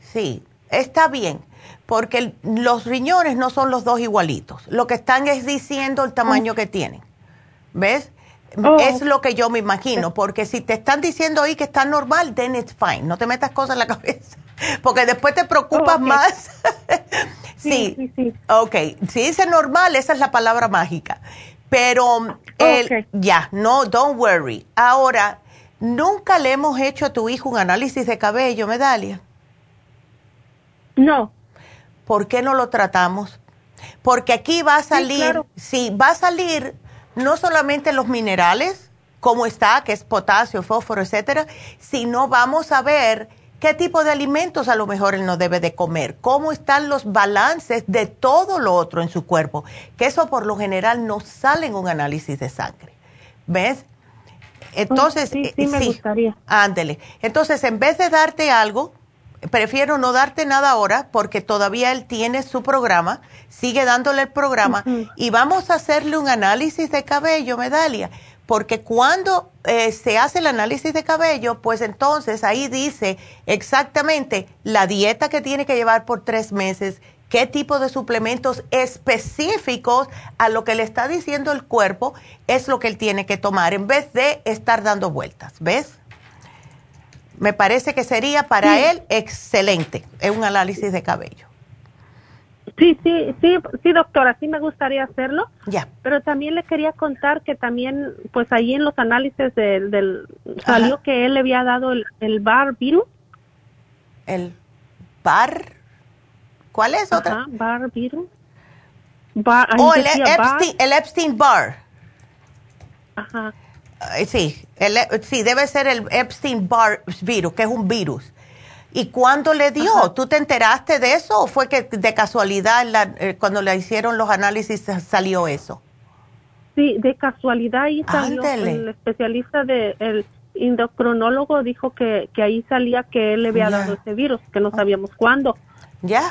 sí, está bien, porque los riñones no son los dos igualitos. Lo que están es diciendo el tamaño que tienen. ¿Ves? Oh. Es lo que yo me imagino, porque si te están diciendo ahí que está normal, then it's fine. No te metas cosas en la cabeza, porque después te preocupas oh, más. sí, sí, sí, Ok, si dice normal, esa es la palabra mágica. Pero ya, no, don't worry. Ahora, ¿nunca le hemos hecho a tu hijo un análisis de cabello, Medalia? No. ¿Por qué no lo tratamos? Porque aquí va a salir, sí va a salir no solamente los minerales, como está, que es potasio, fósforo, etcétera, sino vamos a ver qué tipo de alimentos a lo mejor él no debe de comer, cómo están los balances de todo lo otro en su cuerpo, que eso por lo general no sale en un análisis de sangre. ¿Ves? Entonces, sí, sí, me gustaría. Ándele. Entonces, en vez de darte algo, prefiero no darte nada ahora porque todavía él tiene su programa, sigue dándole el programa y vamos a hacerle un análisis de cabello, Medalia, porque cuando eh, se hace el análisis de cabello, pues entonces ahí dice exactamente la dieta que tiene que llevar por tres meses, qué tipo de suplementos específicos a lo que le está diciendo el cuerpo es lo que él tiene que tomar en vez de estar dando vueltas, ¿ves? me parece que sería para él excelente, es un análisis de cabello. Sí, sí, sí, sí, doctora, sí me gustaría hacerlo. Ya. Pero también le quería contar que también, pues ahí en los análisis del, salió que él le había dado el, bar virus. ¿El bar? ¿Cuál es otra? bar virus. oh, el Epstein, el Epstein bar. Ajá sí, el, sí, debe ser el Epstein Barr virus, que es un virus. ¿Y cuándo le dio? ¿Tú te enteraste de eso o fue que de casualidad eh, cuando le hicieron los análisis salió eso? Sí, de casualidad ahí salió el especialista del de, endocrinólogo dijo que, que ahí salía que él le había dado ese virus, que no sabíamos cuándo.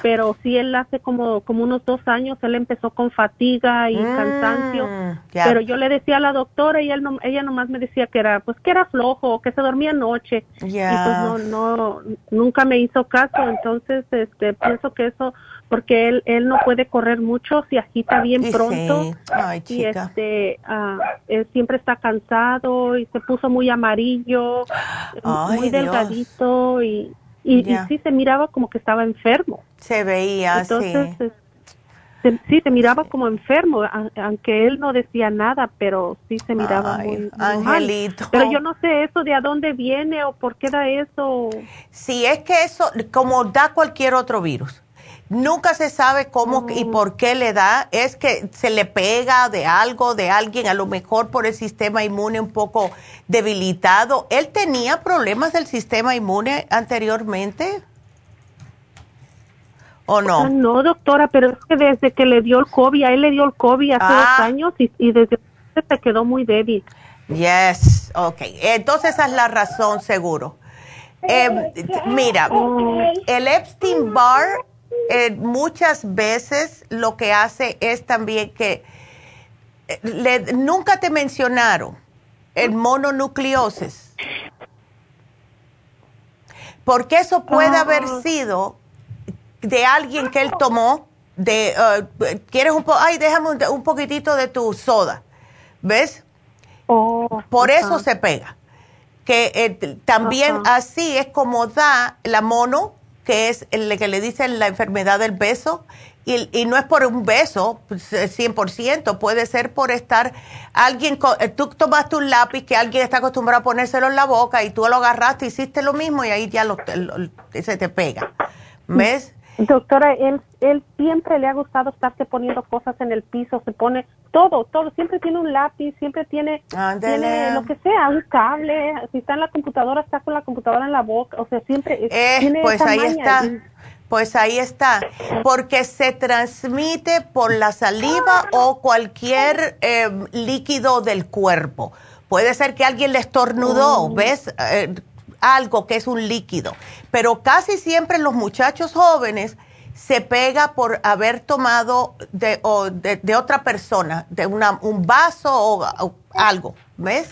Pero sí, él hace como, como unos dos años, él empezó con fatiga y mm, cansancio. Pero yo le decía a la doctora y él no, ella nomás me decía que era, pues que era flojo, que se dormía noche. Y pues no, no, nunca me hizo caso. Entonces, este, pienso que eso, porque él, él no puede correr mucho, se agita bien pronto. y este, ah, él siempre está cansado y se puso muy amarillo, muy delgadito y y, sí se miraba como que estaba enfermo. Se veía, Entonces, sí. sí, se miraba como enfermo, aunque él no decía nada, pero sí se miraba muy, Angelito. Pero yo no sé eso de a dónde viene o por qué da eso. Sí, es que eso, como da cualquier otro virus Nunca se sabe cómo y oh. por qué le da. Es que se le pega de algo, de alguien, a lo mejor por el sistema inmune un poco debilitado. ¿Él tenía problemas del sistema inmune anteriormente? ¿O no? Ah, no, doctora, pero es que desde que le dio el COVID, a él le dio el COVID hace dos ah. años y, y desde se quedó muy débil. Yes, ok. Entonces esa es la razón, seguro. Eh, mira, el Epstein Barr eh, muchas veces lo que hace es también que eh, nunca te mencionaron el mononucleosis. Porque eso puede ah. haber sido de alguien que él tomó, de, uh, ¿quieres un poco? Ay, déjame un, poquitito de tu soda, ¿ves? Oh, Por eso se pega. Que eh, también así es como da la mono, que es el que le dicen la enfermedad del beso, y, no es por un beso, 100%, pues, puede ser por estar alguien, eh, tú tomaste un lápiz que alguien está acostumbrado a ponérselo en la boca y tú lo agarraste, hiciste lo mismo y ahí ya lo, se te pega. ¿Ves? Doctora, él, él siempre le ha gustado estarse poniendo cosas en el piso, se pone todo, todo, siempre tiene un lápiz, siempre tiene, tiene lo que sea, un cable, si está en la computadora, está con la computadora en la boca, o sea, siempre eh, Pues ahí está. Pues ahí está, porque se transmite por la saliva o cualquier em, líquido del cuerpo. Puede ser que alguien le estornudó. ¿ves? Eh, algo que es un líquido. Pero casi siempre los muchachos jóvenes se pega por haber tomado de, de, otra persona, de una, un vaso o algo, ¿ves?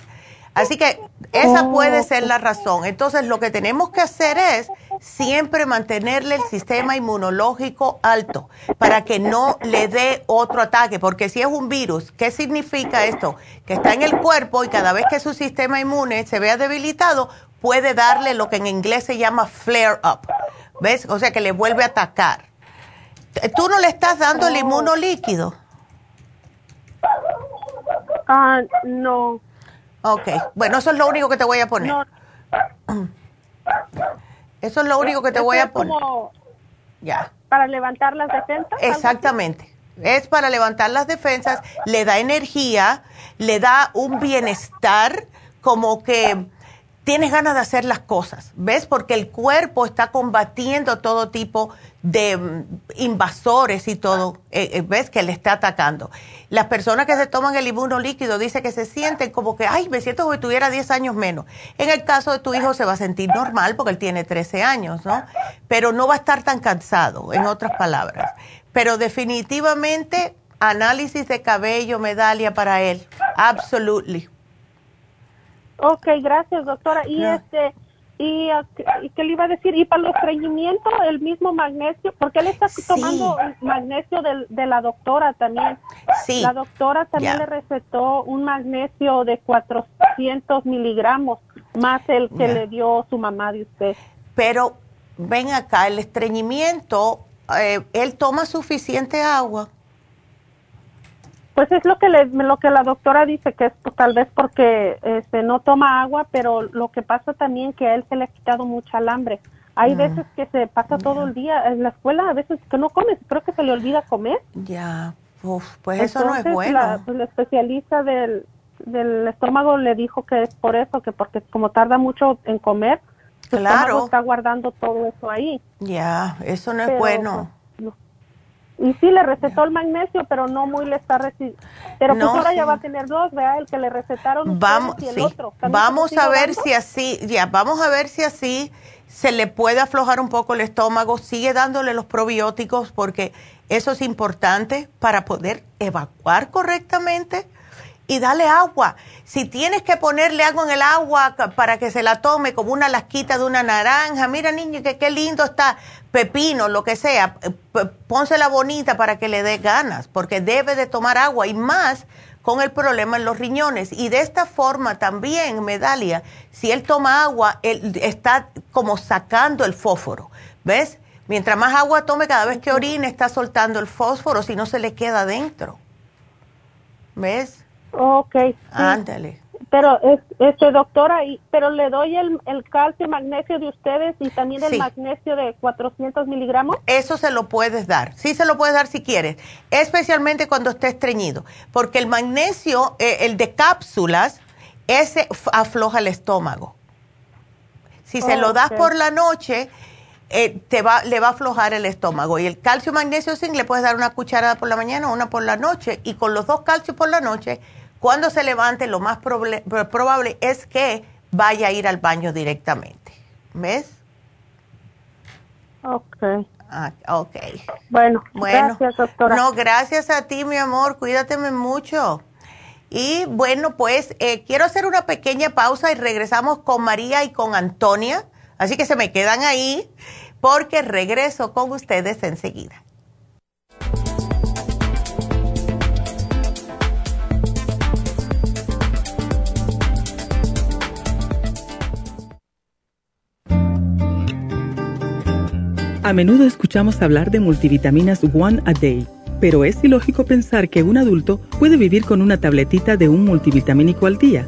Así que esa puede ser la razón. Entonces lo que tenemos que hacer es siempre mantenerle el sistema inmunológico alto para que no le dé otro ataque, porque si es un virus, ¿qué significa esto? Que está en el cuerpo y cada vez que su sistema inmune se vea debilitado, puede darle lo que en inglés se llama flare up. ¿Ves? O sea que le vuelve a atacar. ¿Tú no le estás dando el oh. inmunolíquido? Ah, no. Ok, bueno, eso es lo único que te voy a poner. Eso es lo único que te voy a poner. ya. Para levantar las defensas. Exactamente. Es para levantar las defensas, le da energía, le da un bienestar, como que tienes ganas de hacer las cosas, ¿ves? Porque el cuerpo está combatiendo todo tipo de mm, invasores y todo, eh, eh, ¿ves? Que le está atacando. Las personas que se toman el inmunolíquido dicen que se sienten como que, ay, me siento como si tuviera 10 años menos. En el caso de tu hijo se va a sentir normal porque él tiene 13 años, ¿no? Pero no va a estar tan cansado, en otras palabras. Pero definitivamente, análisis de cabello, medalla para él. Absolutely. Ok, gracias, doctora. Y este, y, qué le iba a decir, y para los estreñimiento, el mismo magnesio, porque él está tomando magnesio de, la doctora también. Sí. La doctora también le recetó un magnesio de 400 miligramos, más el que le dio su mamá de usted. Pero ven acá, el estreñimiento, eh, él toma suficiente agua. Pues es lo que le, lo que la doctora dice que es pues, tal vez porque este no toma agua, pero lo que pasa también que a él se le ha quitado mucha hambre. Hay mm. veces que se pasa todo el día en la escuela, a veces que no come, creo que se le olvida comer. Ya, pues eso no es bueno. La, pues, la especialista del, del estómago le dijo que es por eso, que porque como tarda mucho en comer, claro. está guardando todo eso ahí. Ya, eso no es bueno. Y sí, le recetó el magnesio, pero no muy le está recibiendo. Pero pues ahora ya va a tener dos, ¿verdad? El que le recetaron vamos, y el otro. Vamos a ver si así, ya, vamos a ver si así se le puede aflojar un poco el estómago. Sigue dándole los probióticos porque eso es importante para poder evacuar correctamente y dale agua. Si tienes que ponerle algo en el agua para que se la tome como una lasquita de una naranja, mira niño, que qué lindo está, pepino, lo que sea, pónsela bonita para que le dé ganas, porque debe de tomar agua y más con el problema en los riñones. Y de esta forma también, Medalia, si él toma agua, él está como sacando el fósforo, ¿ves? Mientras más agua tome, cada vez que orine está soltando el fósforo, si no se le queda dentro. ¿Ves? Ok. Ándale. Pero, este, doctora, y, pero le doy el, el calcio magnesio de ustedes y también el magnesio de 400 miligramos. Eso se lo puedes dar. Sí se lo puedes dar si quieres. Especialmente cuando esté estreñido. Porque el magnesio, eh, el de cápsulas, ese afloja el estómago. Si se lo das por la noche, eh, te va, le va a aflojar el estómago. Y el calcio, magnesio, zinc le puedes dar una cucharada por la mañana una por la noche. Y con los dos calcios por la noche cuando se levante, lo más probable es que vaya a ir al baño directamente. ¿Ves? Ok. Ah, ok. Bueno, bueno, gracias, doctora. No, gracias a ti, mi amor. Cuídateme mucho. Y bueno, pues eh, quiero hacer una pequeña pausa y regresamos con María y con Antonia. Así que se me quedan ahí porque regreso con ustedes enseguida. A menudo escuchamos hablar de multivitaminas One a Day, pero es ilógico pensar que un adulto puede vivir con una tabletita de un multivitamínico al día.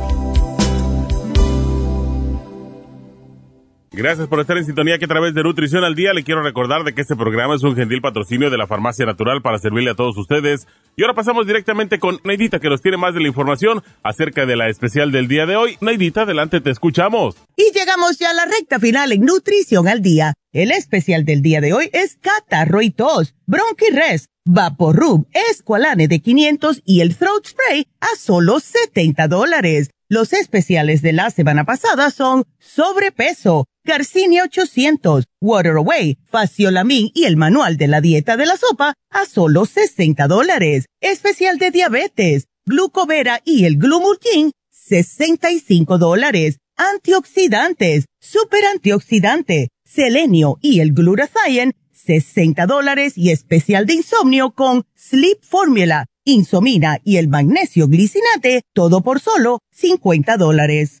Gracias por estar en sintonía que a través de Nutrición al Día le quiero recordar de que este programa es un gentil patrocinio de la Farmacia Natural para servirle a todos ustedes. Y ahora pasamos directamente con Neidita que nos tiene más de la información acerca de la especial del día de hoy. Neidita, adelante, te escuchamos. Y llegamos ya a la recta final en Nutrición al Día. El especial del día de hoy es Catarro y Tos, Res, Vaporub, Esqualane de 500 y el Throat Spray a solo 70 dólares. Los especiales de la semana pasada son sobrepeso Garcinia 800, Water Away, Faciolamin y el manual de la dieta de la sopa a solo 60 dólares. Especial de diabetes, glucovera y el glumulgin, 65 dólares. Antioxidantes, super antioxidante, selenio y el glutathione, 60 dólares y especial de insomnio con Sleep Formula, insomina y el magnesio glicinate, todo por solo 50 dólares.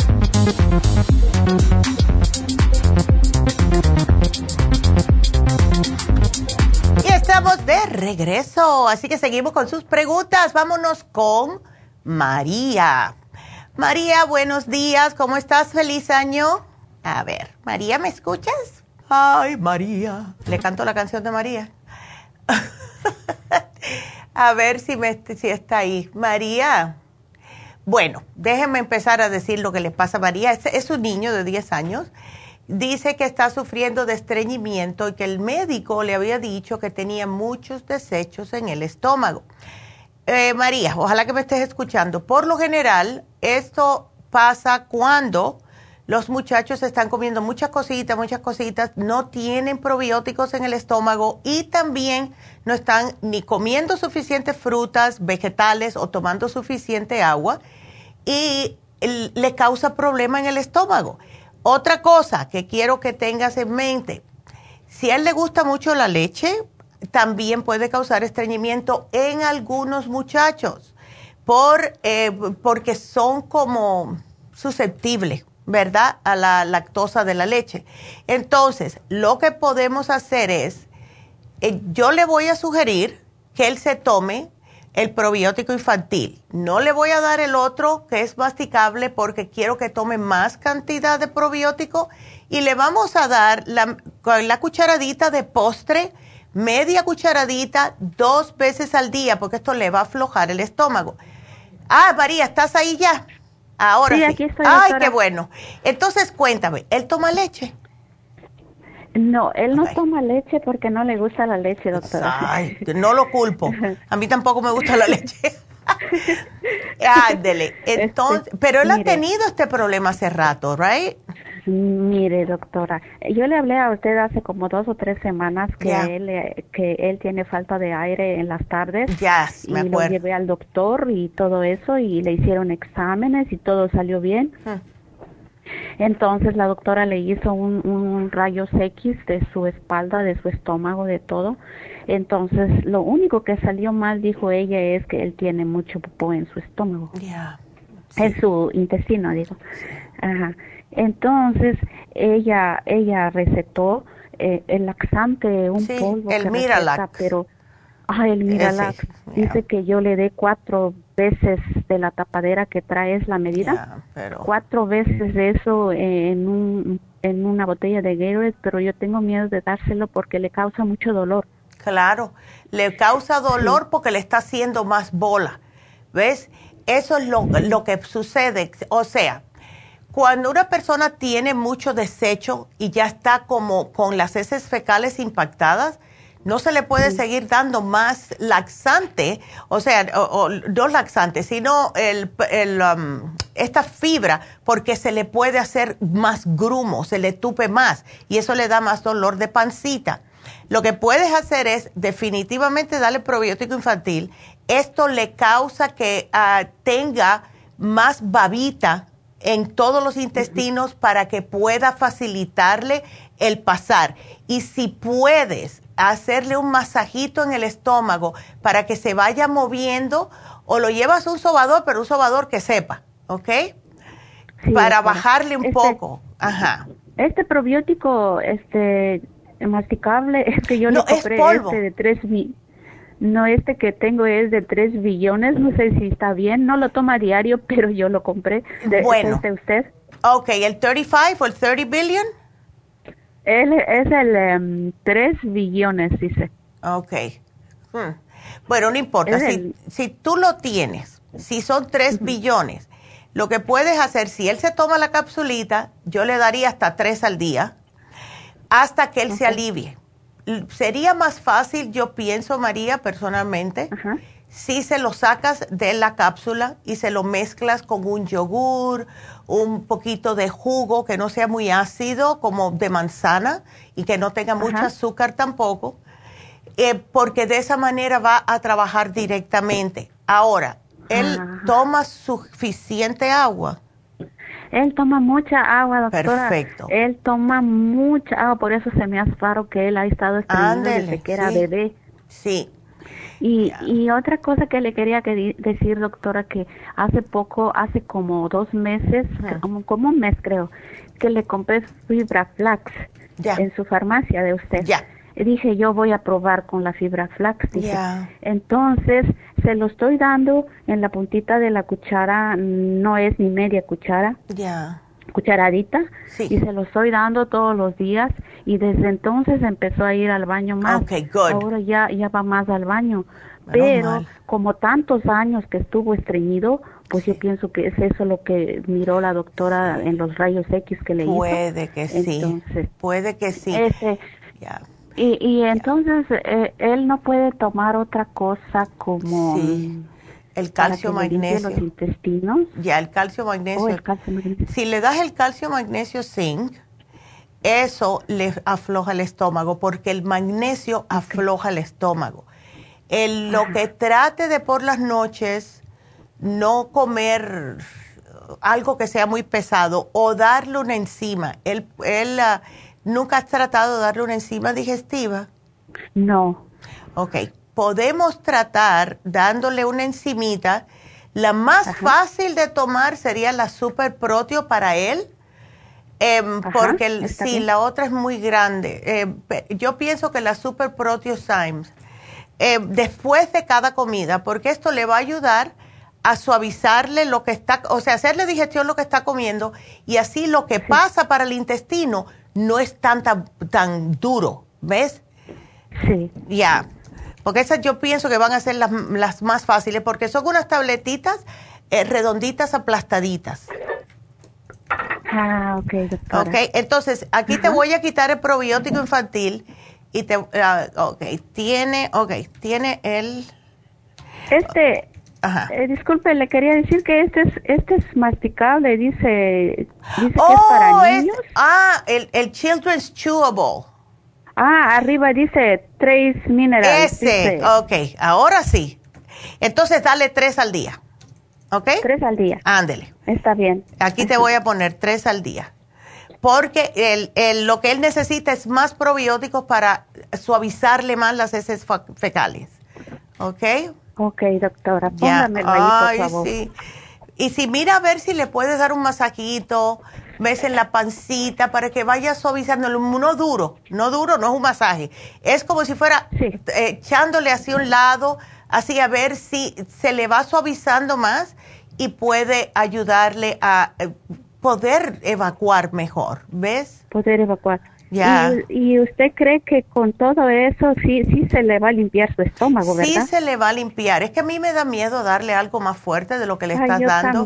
Y estamos de regreso, así que seguimos con sus preguntas. Vámonos con María. María, buenos días, ¿cómo estás? Feliz año. A ver, María, ¿me escuchas? Ay, María. Le canto la canción de María. A ver si, me, si está ahí. María. Bueno, déjenme empezar a decir lo que le pasa a María. Es, un niño de 10 años. Dice que está sufriendo de estreñimiento y que el médico le había dicho que tenía muchos desechos en el estómago. Eh, María, ojalá que me estés escuchando. Por lo general, esto pasa cuando los muchachos están comiendo muchas cositas, muchas cositas, no tienen probióticos en el estómago y también no están ni comiendo suficientes frutas, vegetales o tomando suficiente agua y le causa problema en el estómago. Otra cosa que quiero que tengas en mente, si a él le gusta mucho la leche, también puede causar estreñimiento en algunos muchachos por, eh, porque son como susceptibles ¿verdad? A la lactosa de la leche. Entonces, lo que podemos hacer es, eh, yo le voy a sugerir que él se tome el probiótico infantil. No le voy a dar el otro que es masticable porque quiero que tome más cantidad de probiótico y le vamos a dar la, la cucharadita de postre, media cucharadita, dos veces al día porque esto le va a aflojar el estómago. Ah, María, ¿estás ahí ya? Ahora sí. Aquí estoy, Ay, qué bueno. Entonces, cuéntame, ¿él toma leche? No, él no toma leche porque no le gusta la leche, doctora. Ay, no lo culpo. A mí tampoco me gusta la leche. Ándele. Este, Entonces, pero él ha tenido este problema hace rato, ¿right? Mire, doctora, yo le hablé a usted hace como dos o tres semanas que él eh, que él tiene falta de aire en las tardes. Me y lo llevé al doctor y todo eso y le hicieron exámenes y todo salió bien. Entonces la doctora le hizo un, un rayos X de su espalda, de su estómago, de todo. Entonces lo único que salió mal, dijo ella, es que él tiene mucho popó en su estómago. En su intestino, digo. Ajá. Entonces ella ella recetó eh, el laxante, un polvo el que Miralax. pero ah, el Miralax dice que yo le dé cuatro veces de la tapadera que trae es la medida, cuatro veces de eso en un en una botella de Gatorade, pero yo tengo miedo de dárselo porque le causa mucho dolor. Claro, le causa dolor porque le está haciendo más bola, ¿ves? Eso es lo, lo que sucede, o sea, cuando una persona tiene mucho desecho y ya está como con las heces fecales impactadas, no se le puede seguir dando más laxante, o sea, o, no laxante, sino el, um, esta fibra, porque se le puede hacer más grumo, se le tupe más y eso le da más dolor de pancita. Lo que puedes hacer es definitivamente darle probiótico infantil. Esto le causa que ah, tenga más babita en todos los intestinos para que pueda facilitarle el pasar. Y si puedes hacerle un masajito en el estómago para que se vaya moviendo, o lo llevas a un sobador, pero un sobador que sepa, ¿ok? para bajarle un este poco. Ajá. Este probiótico, este masticable, es que yo no, lo compré este de tres mil no, este que tengo es de 3 billones, no sé si está bien, no lo toma a diario, pero yo lo compré. De, bueno. ¿Es de usted? Ok, ¿el 35 o el 30 billion? Él es el 3 em, billones, dice. Ok. Hmm. Bueno, no importa. Si, si, tú lo tienes, si son 3 billones, lo que puedes hacer, si él se toma la capsulita, yo le daría hasta 3 al día, hasta que él se alivie sería más fácil, yo pienso, María, personalmente, si se lo sacas de la cápsula y se lo mezclas con un yogur, un poquito de jugo que no sea muy ácido, como de manzana, y que no tenga mucho azúcar tampoco, eh, porque de esa manera va a trabajar directamente. Ahora, ¿él toma suficiente agua? Él toma mucha agua, doctora. Perfecto. Él toma mucha agua, por eso se me hace raro que él ha estado estrenando desde que era bebé. Sí. Y, y otra cosa que le quería decir, doctora, que hace poco, hace como dos meses, como, como un mes creo, que le compré fibra flax en su farmacia de usted. Ya. Dije, yo voy a probar con la fibra flax. Dije. Entonces, se lo estoy dando en la puntita de la cuchara, no es ni media cuchara. Ya. Cucharadita. Y se lo estoy dando todos los días. Y desde entonces empezó a ir al baño más. Okay, good. Ahora ya, ya va más al baño. Pero como tantos años que estuvo estreñido, pues yo pienso que es eso lo que miró la doctora en los rayos X que le hizo. Puede que sí. Puede que sí. Y, y entonces eh, él no puede tomar otra cosa como el calcio magnesio los intestinos. Ya el calcio magnesio. Oh, el calcio magnesio. Si le das el calcio magnesio zinc, eso le afloja el estómago porque el magnesio afloja el estómago. El, lo que trate de por las noches no comer algo que sea muy pesado o darle una enzima. Él, él ah, ¿Nunca has tratado de darle una enzima digestiva? No. Ok, podemos tratar dándole una enzimita. La más fácil de tomar sería la super proteo para él, em, porque si la otra es muy grande. Em, yo pienso que la super proteo Symes, em, después de cada comida, porque esto le va a ayudar a suavizarle lo que está, o sea, hacerle digestión lo que está comiendo y así lo que pasa para el intestino no es tan, tan, duro, ¿ves? Sí. Ya, porque esas yo pienso que van a ser las, las más fáciles, porque son unas tabletitas eh, redonditas aplastaditas. Ah, ok, doctora. Ok, entonces aquí te voy a quitar el probiótico infantil y te, uh, ok, tiene, ok, tiene el... Este, eh, disculpe, le quería decir que este es, este es masticable, dice, dice que es para oh, niños. ah, el, el Children's Chewable. Ah, arriba dice Trace Minerals. Ese, ok, ahora sí. Entonces dale tres al día, ¿ok? Tres al día. Ándele. Está bien. Aquí te voy a poner tres al día. porque el, lo que él necesita es más probióticos para suavizarle más las heces fecales. ¿Ok? Ok, doctora, póngamelo ahí, por favor. Sí. Y si mira a ver si le puedes dar un masajito, ves en la pancita para que vaya suavizando, no duro, no duro, no es un masaje. Es como si fuera eh, echándole hacia un lado, así a ver si se le va suavizando más y puede ayudarle a eh, poder evacuar mejor, ¿ves? Poder evacuar. Ya. ¿Y, usted cree que con todo eso sí, sí se le va a limpiar su estómago, verdad? Sí se le va a limpiar. Es que a mí me da miedo darle algo más fuerte de lo que le estás dando.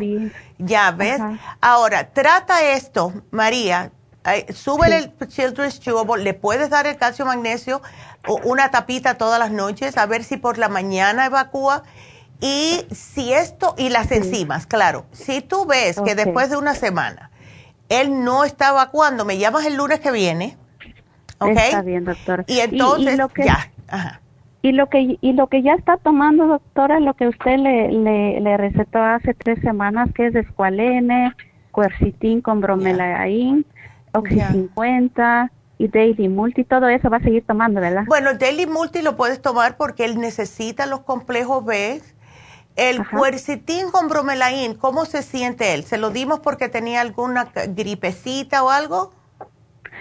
Ya, ¿ves? Ahora, trata esto, María. súbele el Children's Chewable, le puedes dar el calcio magnesio o una tapita todas las noches, a ver si por la mañana evacúa. Y si esto, y las enzimas, claro. Si tú ves que después de una semana él no está evacuando, me llamas el lunes que viene. ¿Ok? Está bien, doctora. Y entonces, lo que, ya. Y lo que y lo que ya está tomando, doctora, lo que usted le, le, recetó hace tres semanas, que es escualene, cuercitín con bromelain, Oxy 50 y Daily Multi, todo eso va a seguir tomando, ¿verdad? Bueno, Daily Multi lo puedes tomar porque él necesita los complejos B el cuercitín con bromelain, ¿cómo se siente él? ¿Se lo dimos porque tenía alguna gripecita o algo?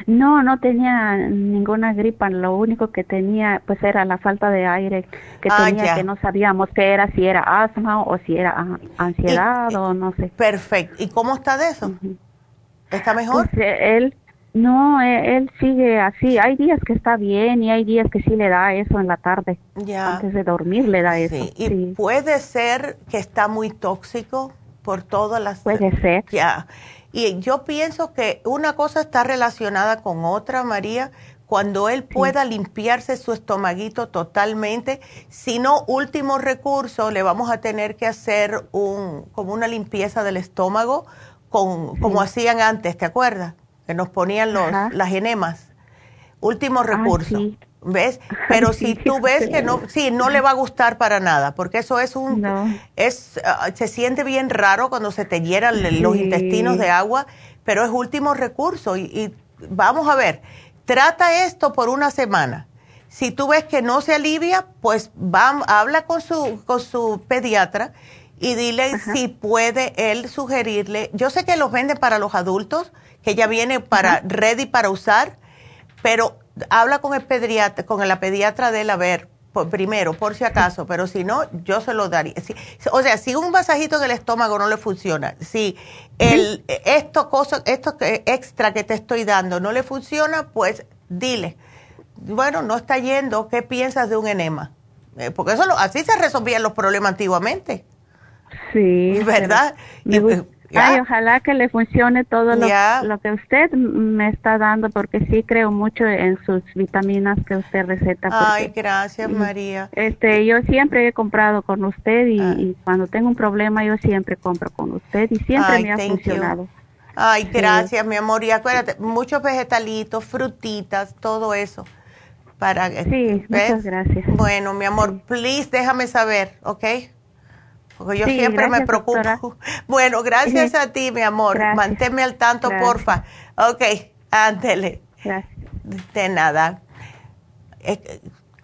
No, no tenía ninguna gripa, lo único que tenía pues era la falta de aire que ah, tenía que no sabíamos qué era, si era asma o si era ansiedad o no sé. Perfecto. ¿Y cómo está de eso? ¿Está mejor? Pues, eh, él no, e, él, sigue así. Hay días que está bien y hay días que sí le da eso en la tarde. Ya. Antes de dormir le da eso. Y puede ser que está muy tóxico por todas las... Puede ser. Ya. Y yo pienso que una cosa está relacionada con otra, María. Cuando él pueda limpiarse su estomaguito totalmente, si no, último recurso, le vamos a tener que hacer un, como una limpieza del estómago, con, como hacían antes, ¿te acuerdas? Que nos ponían los, las enemas. Último recurso. ¿Ves? Pero si tú ves que no, sí, no le va a gustar para nada, porque eso es un, es, ah, se siente bien raro cuando se te hieran los intestinos de agua, pero es último recurso. Y, vamos a ver, trata esto por una semana. Si tú ves que no se alivia, pues va, habla con su, con su pediatra y dile si puede él sugerirle. Yo sé que los vende para los adultos, que ya viene para ready para usar, pero habla con el pediatra, con la pediatra de él a ver primero, por si acaso, pero si no, yo se lo daría. o sea, si un masajito en el estómago no le funciona, si el, esto, cosa, esto extra que te estoy dando no le funciona, pues dile, bueno, no está yendo, ¿qué piensas de un enema? Eh, porque eso así se resolvían los problemas antiguamente. Sí. ¿Verdad? Ay, ojalá que le funcione todo lo, que usted me está dando, porque sí creo mucho en sus vitaminas que usted receta. Ay, gracias, María. Este, yo siempre he comprado con usted ah. y, cuando tengo un problema yo siempre compro con usted y siempre me ha funcionado. Ay, gracias, mi amor. Y acuérdate, muchos vegetalitos, frutitas, todo eso. Para, sí, muchas gracias. Bueno, mi amor, please déjame saber, ¿ok? Porque yo siempre me preocupo. Bueno, gracias a ti, mi amor. Manténme al tanto, porfa. Ok, ándele. De nada.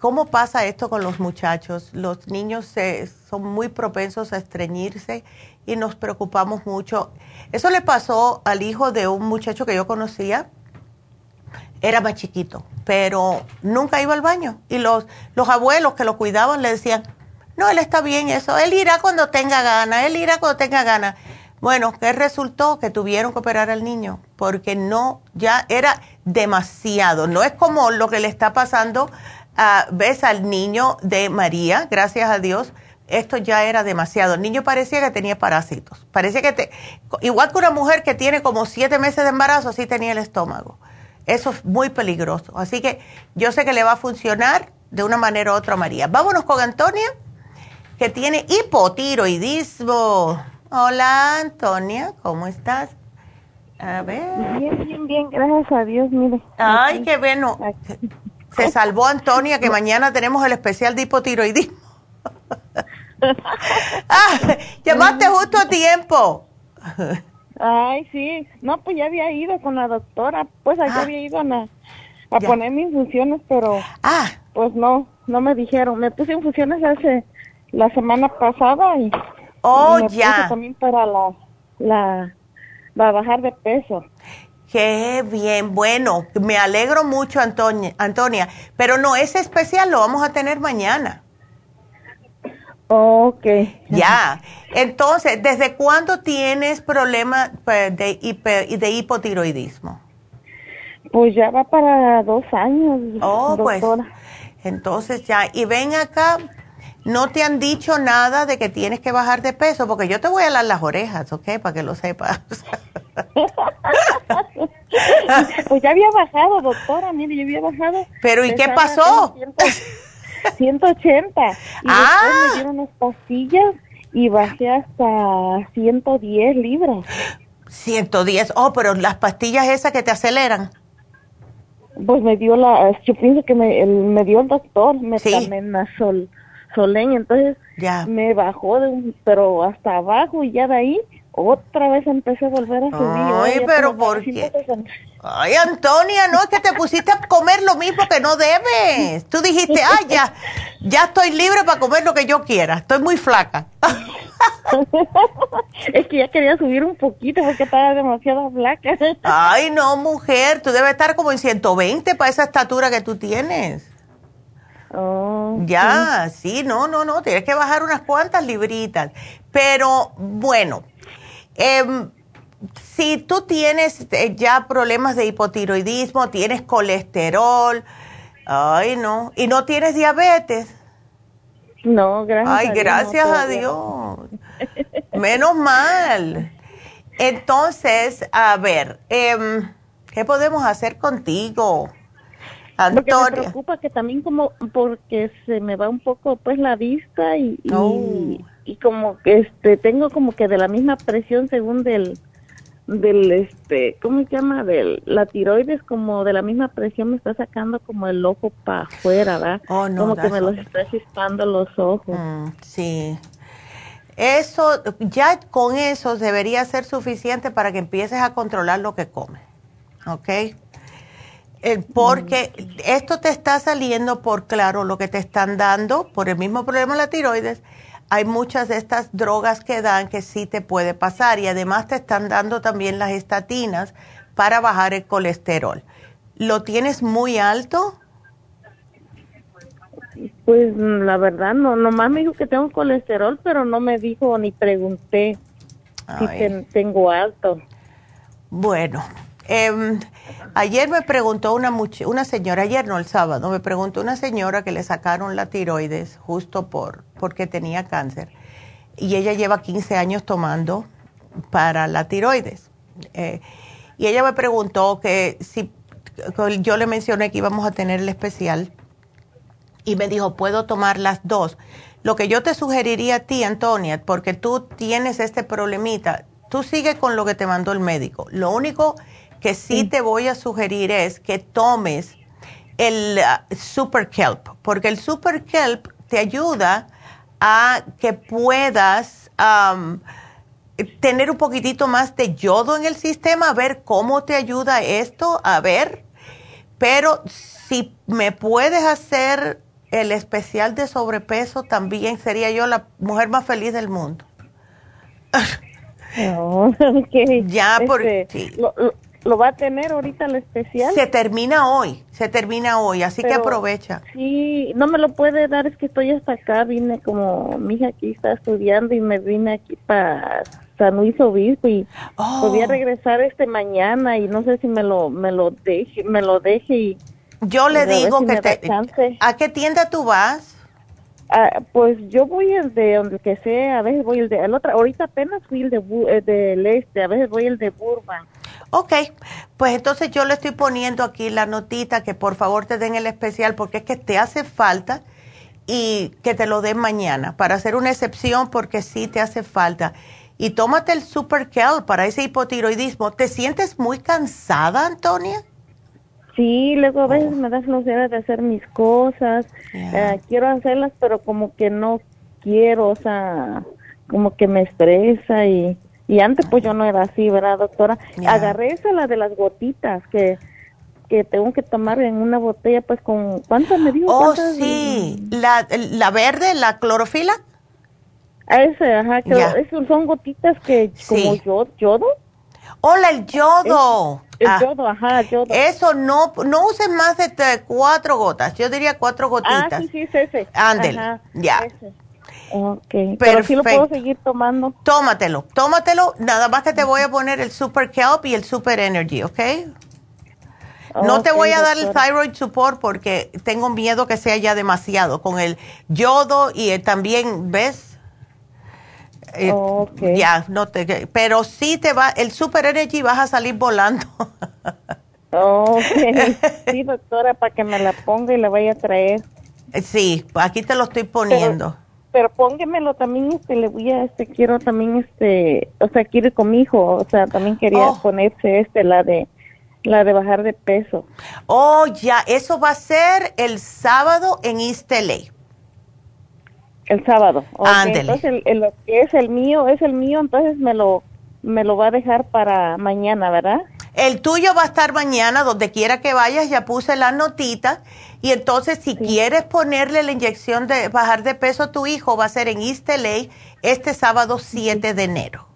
¿Cómo pasa esto con los muchachos? Los niños se, son muy propensos a estreñirse y nos preocupamos mucho. Eso le pasó al hijo de un muchacho que yo conocía. Era más chiquito, pero nunca iba al baño. Y los, los abuelos que lo cuidaban le decían, no, él está bien eso. Él irá cuando tenga gana, él irá cuando tenga gana. Bueno, ¿qué resultó? Que tuvieron que operar al niño porque no, ya era demasiado. No es como lo que le está pasando, ves al niño de María, gracias a Dios, esto ya era demasiado. El niño parecía que tenía parásitos. Parecía que, te, igual que una mujer que tiene como siete meses de embarazo, así tenía el estómago. Eso es muy peligroso. Así que yo sé que le va a funcionar de una manera u otra a María. Vámonos con Antonia que tiene hipotiroidismo. Hola, Antonia, ¿cómo estás? A ver. Bien, bien, bien, gracias a Dios, mire. Ay, qué bueno. Se salvó Antonia, que mañana tenemos el especial de hipotiroidismo. ah, llamaste justo a tiempo. Ay, sí. No, pues ya había ido con la doctora. Pues ahí ah. había ido a, a poner mis infusiones, pero ah. pues no, no me dijeron. Me puse infusiones hace la semana pasada y, oh, me ya. Puse también para la, la, para bajar de peso. Qué bien, bueno, me alegro mucho, Antonia, Antonia, pero no, es especial lo vamos a tener mañana. Ok. Ya, entonces, ¿desde cuándo tienes problemas pues, de, de hipotiroidismo? Pues ya va para dos años. Oh, pues. Entonces ya, y ven acá, no te han dicho nada de que tienes que bajar de peso, porque yo te voy a dar las orejas, ¿ok? Para que lo sepas. pues ya había bajado, doctora, mire, yo había bajado. Pero ¿y qué pasó? 180. Y ah. después me dieron unas pastillas y bajé hasta 110 libras. 110, oh, pero las pastillas esas que te aceleran. Pues me dio la, yo pienso que me, me dio el doctor, me sí. Sol, solen, entonces ya. me bajó, de pero hasta abajo y ya de ahí otra vez empecé a volver a subir. Ay, pero ¿por qué? Ay, Antonia, no, es que te pusiste a comer lo mismo que no debes. Tú dijiste, ay, ya, ya estoy libre para comer lo que yo quiera. Estoy muy flaca. es que ya quería subir un poquito porque estaba demasiado flaca. ay, no, mujer, tú debes estar como en 120 para esa estatura que tú tienes. Oh, ya, sí. no, no, no, tienes que bajar unas cuantas libritas. Pero bueno, eh, si tú tienes eh, ya problemas de hipotiroidismo, tienes colesterol, ay no, y no tienes diabetes. No, gracias. Ay, gracias a Dios. Menos mal. Entonces, a ver, eh, ¿qué podemos hacer contigo? Antonia. Porque me preocupa que también como porque se me va un poco pues la vista y, y, oh. y como que este tengo como que de la misma presión según del del este cómo se llama del la tiroides como de la misma presión me está sacando como el ojo para afuera ¿verdad? Oh, no, como que me los está chispando los ojos mm, sí eso ya con eso debería ser suficiente para que empieces a controlar lo que comes ¿ok? Eh, porque mm. esto te está saliendo por claro lo que te están dando por el mismo problema de la tiroides hay muchas de estas drogas que dan que sí te puede pasar y además te están dando también las estatinas para bajar el colesterol. ¿Lo tienes muy alto? Pues la verdad no, nomás me dijo que tengo colesterol, pero no me dijo ni pregunté si tengo alto. Bueno, eh, ayer me preguntó una, una señora, ayer no el sábado, me preguntó una señora que le sacaron la tiroides justo por porque tenía cáncer y ella lleva 15 años tomando para la tiroides. Eh, y ella me preguntó que si yo le mencioné que íbamos a tener el especial y me dijo, ¿puedo tomar las dos? Lo que yo te sugeriría a ti, Antonia, porque tú tienes este problemita, tú sigue con lo que te mandó el médico. Lo único que sí, te voy a sugerir es que tomes el uh, Super Kelp, porque el Super Kelp te ayuda a que puedas um, tener un poquitito más de yodo en el sistema, a ver cómo te ayuda esto, a ver. Pero si me puedes hacer el especial de sobrepeso, también sería yo la mujer más feliz del mundo. ya, por, este, ¿Lo va a tener ahorita el especial? Se termina hoy, se termina hoy, así que aprovecha. Sí, no me lo puede dar, es que estoy hasta acá, vine como mi hija aquí está estudiando y me vine aquí para San Luis Obispo y oh. podía regresar este mañana y no sé si me lo me lo deje, me lo deje y Yo le digo que te ¿A qué tienda tú vas? Ah, pues yo voy el de donde que sea, a veces voy el de el otro, ahorita apenas fui el de eh, del este, a veces voy el de Burbank. Ok, pues entonces yo le estoy poniendo aquí la notita que por favor te den el especial porque es que te hace falta y que te lo den mañana para hacer una excepción porque sí te hace falta. Y tómate el Super Kel para ese hipotiroidismo. ¿Te sientes muy cansada, Antonia? Sí, luego a veces me da flojera de hacer mis cosas. Eh, quiero hacerlas, pero como que no quiero, o sea, como que me estresa y Y antes pues yo no era así, ¿verdad, doctora? Agarré esa, la de las gotitas, que que tengo que tomar en una botella, pues con, ¿cuántas me dijo? Oh, sí, la, la verde, la clorofila. Ese, ajá, que son gotitas que como yodo. Hola, el yodo. el ah. yodo, ajá, yodo. Eso no, no uses más de cuatro gotas. Yo diría cuatro gotitas. Ah, sí, sí, ese. Ándele, ya. Ok, pero sí lo puedo seguir tomando. Tómatelo, tómatelo. Nada más que te voy a poner el Super Kelp y el Super Energy, ¿ok? No te voy a dar el thyroid support porque tengo miedo que sea ya demasiado. Con el yodo y también, ¿ves? Eh, ya, no te, pero sí te va, el Super Energy vas a salir volando. ok, sí, doctora, para que me la ponga y la vaya a traer. Sí, aquí te lo estoy poniendo. Pero, póngemelo también, este, le voy a, este, quiero también, este, o sea, quiero con mi hijo, o sea, también quería oh. ponerse, este, la de la de bajar de peso. Oh, ya, eso va a ser el sábado en East LA. El sábado. Entonces, el, lo que es el mío, es el mío, entonces me lo, me lo va a dejar para mañana, ¿verdad? El tuyo va a estar mañana, donde quiera que vayas, ya puse la notita. Y entonces, si quieres ponerle la inyección de bajar de peso a tu hijo, va a ser en East LA este sábado 7 de enero.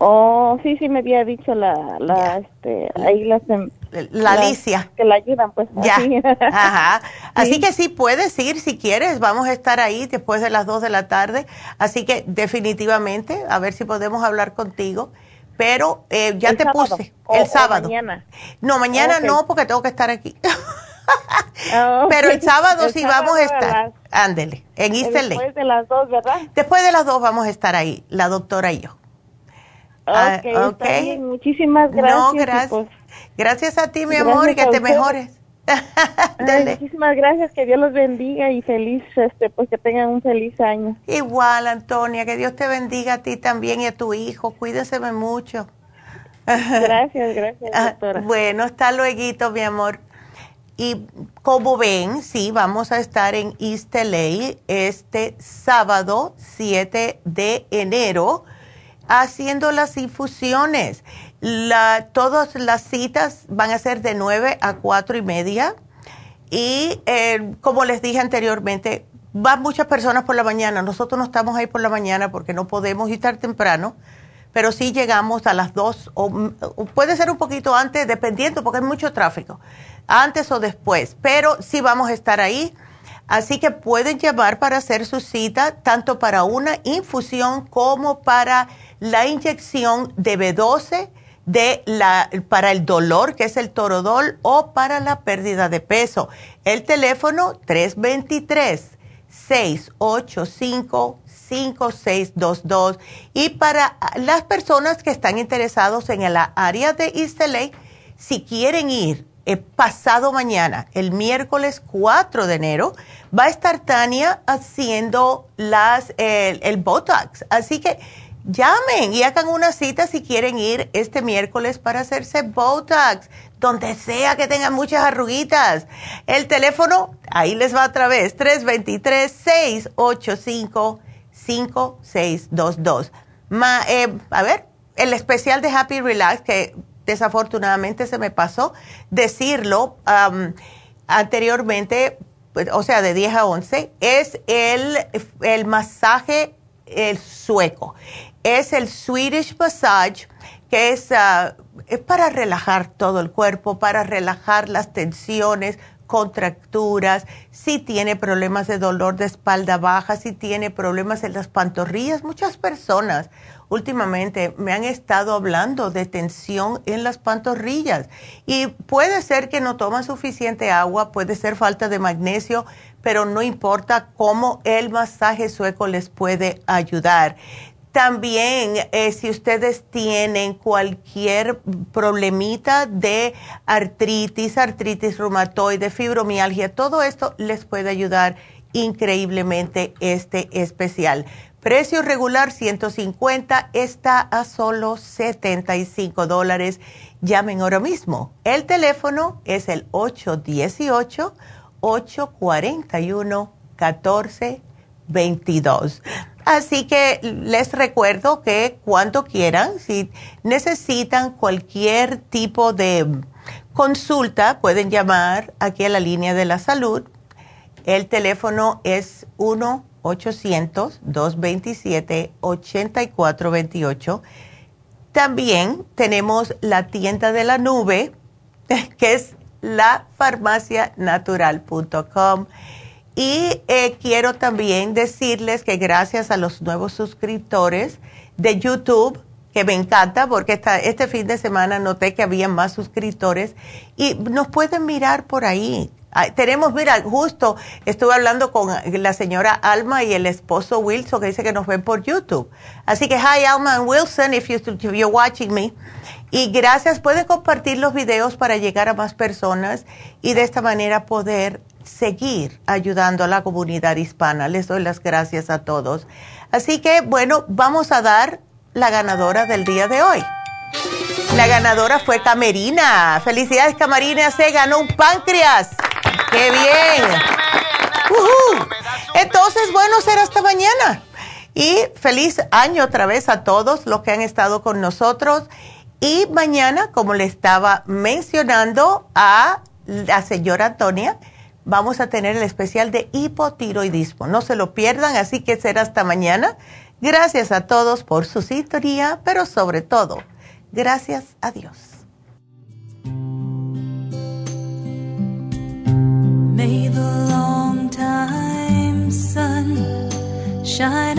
Oh, sí, sí me había dicho la, la, este, ahí las, la Alicia. Que la ayudan, pues. Ya. Así. Ajá. Así que sí, puedes ir si quieres. Vamos a estar ahí después de las 2 de la tarde. Así que definitivamente, a ver si podemos hablar contigo. Pero eh, ya te puse el sábado. mañana. No, mañana no, porque tengo que estar aquí. Ah, Pero el sábado sí vamos a estar. Ándele, en East Después de las 2, ¿verdad? Después de las 2 vamos a estar ahí, la doctora y yo. Ah, ok, muchísimas gracias. No, gracias. Pues, gracias a ti, mi amor, y que te mejores. muchísimas gracias, que Dios los bendiga y feliz, este, pues que tengan un feliz año. Igual, Antonia, que Dios te bendiga a ti también y a tu hijo. Cuídense mucho. Gracias, gracias, ah, doctora. Bueno, hasta luego, mi amor. Y como ven, sí, vamos a estar en East LA este sábado 7 de enero haciendo las infusiones. La, todas las citas van a ser de 9 a 4 y media. Y eh, como les dije anteriormente, van muchas personas por la mañana. Nosotros no estamos ahí por la mañana porque no podemos estar temprano, pero sí llegamos a las 2 o, puede ser un poquito antes, dependiendo, porque hay mucho tráfico, antes o después, pero sí vamos a estar ahí. Así que pueden llamar para hacer su cita, tanto para una infusión como para la inyección de B12 de la, para el dolor, que es el torodol, o para la pérdida de peso. El teléfono 323-685-5622. Y para las personas que están interesados en el área de East si quieren ir eh, pasado mañana, el miércoles 4 de enero, va a estar Tania haciendo las, el Botox. Así que llamen y hagan una cita si quieren ir este miércoles para hacerse Botox, donde sea que tengan muchas arruguitas. El teléfono, ahí les va otra vez, 323-685-5622. Eh, a ver, el especial de Happy Relax, que desafortunadamente se me pasó decirlo anteriormente, pues, o sea, de 10 a 11, es el, el masaje el sueco es el Swedish Massage, que es, ah, es para relajar todo el cuerpo, para relajar las tensiones, contracturas, si tiene problemas de dolor de espalda baja, si tiene problemas en las pantorrillas. Muchas personas últimamente me han estado hablando de tensión en las pantorrillas y puede ser que no toman suficiente agua, puede ser falta de magnesio, pero no importa cómo el masaje sueco les puede ayudar. También, eh, si ustedes tienen cualquier problemita de artritis, artritis reumatoide, fibromialgia, todo esto les puede ayudar increíblemente este especial. Precio regular 150 está a solo 75 dólares. Llamen ahora mismo. El teléfono es el 818 841 14 22. Así que les recuerdo que cuando quieran, si necesitan cualquier tipo de consulta, pueden llamar aquí a la línea de la salud. El teléfono es 1-800-227-8428. También tenemos la tienda de la nube, que es lafarmacianatural.com y eh, quiero también decirles que gracias a los nuevos suscriptores de YouTube, que me encanta porque este fin de semana noté que había más suscriptores y nos pueden mirar por ahí. tenemos, mira, justo estuve hablando con la señora Alma y el esposo Wilson que dice que nos ven por YouTube. Así que, hi Alma and Wilson, if, if you're watching me. Y gracias, pueden compartir los videos para llegar a más personas y de esta manera poder seguir ayudando a la comunidad hispana. Les doy las gracias a todos. Así que, bueno, vamos a dar la ganadora del día de hoy. La ganadora fue Camerina. Felicidades, Camerina. Se ganó un páncreas. ¡Qué bien! Entonces, bueno, será hasta mañana. Y feliz año otra vez a todos los que han estado con nosotros. Y mañana, como le estaba mencionando a la señora Antonia, vamos a tener el especial de hipotiroidismo. No se lo pierdan, así que será hasta mañana. Gracias a todos por su sintonía, pero sobre todo, gracias a Dios. May the long time sun shine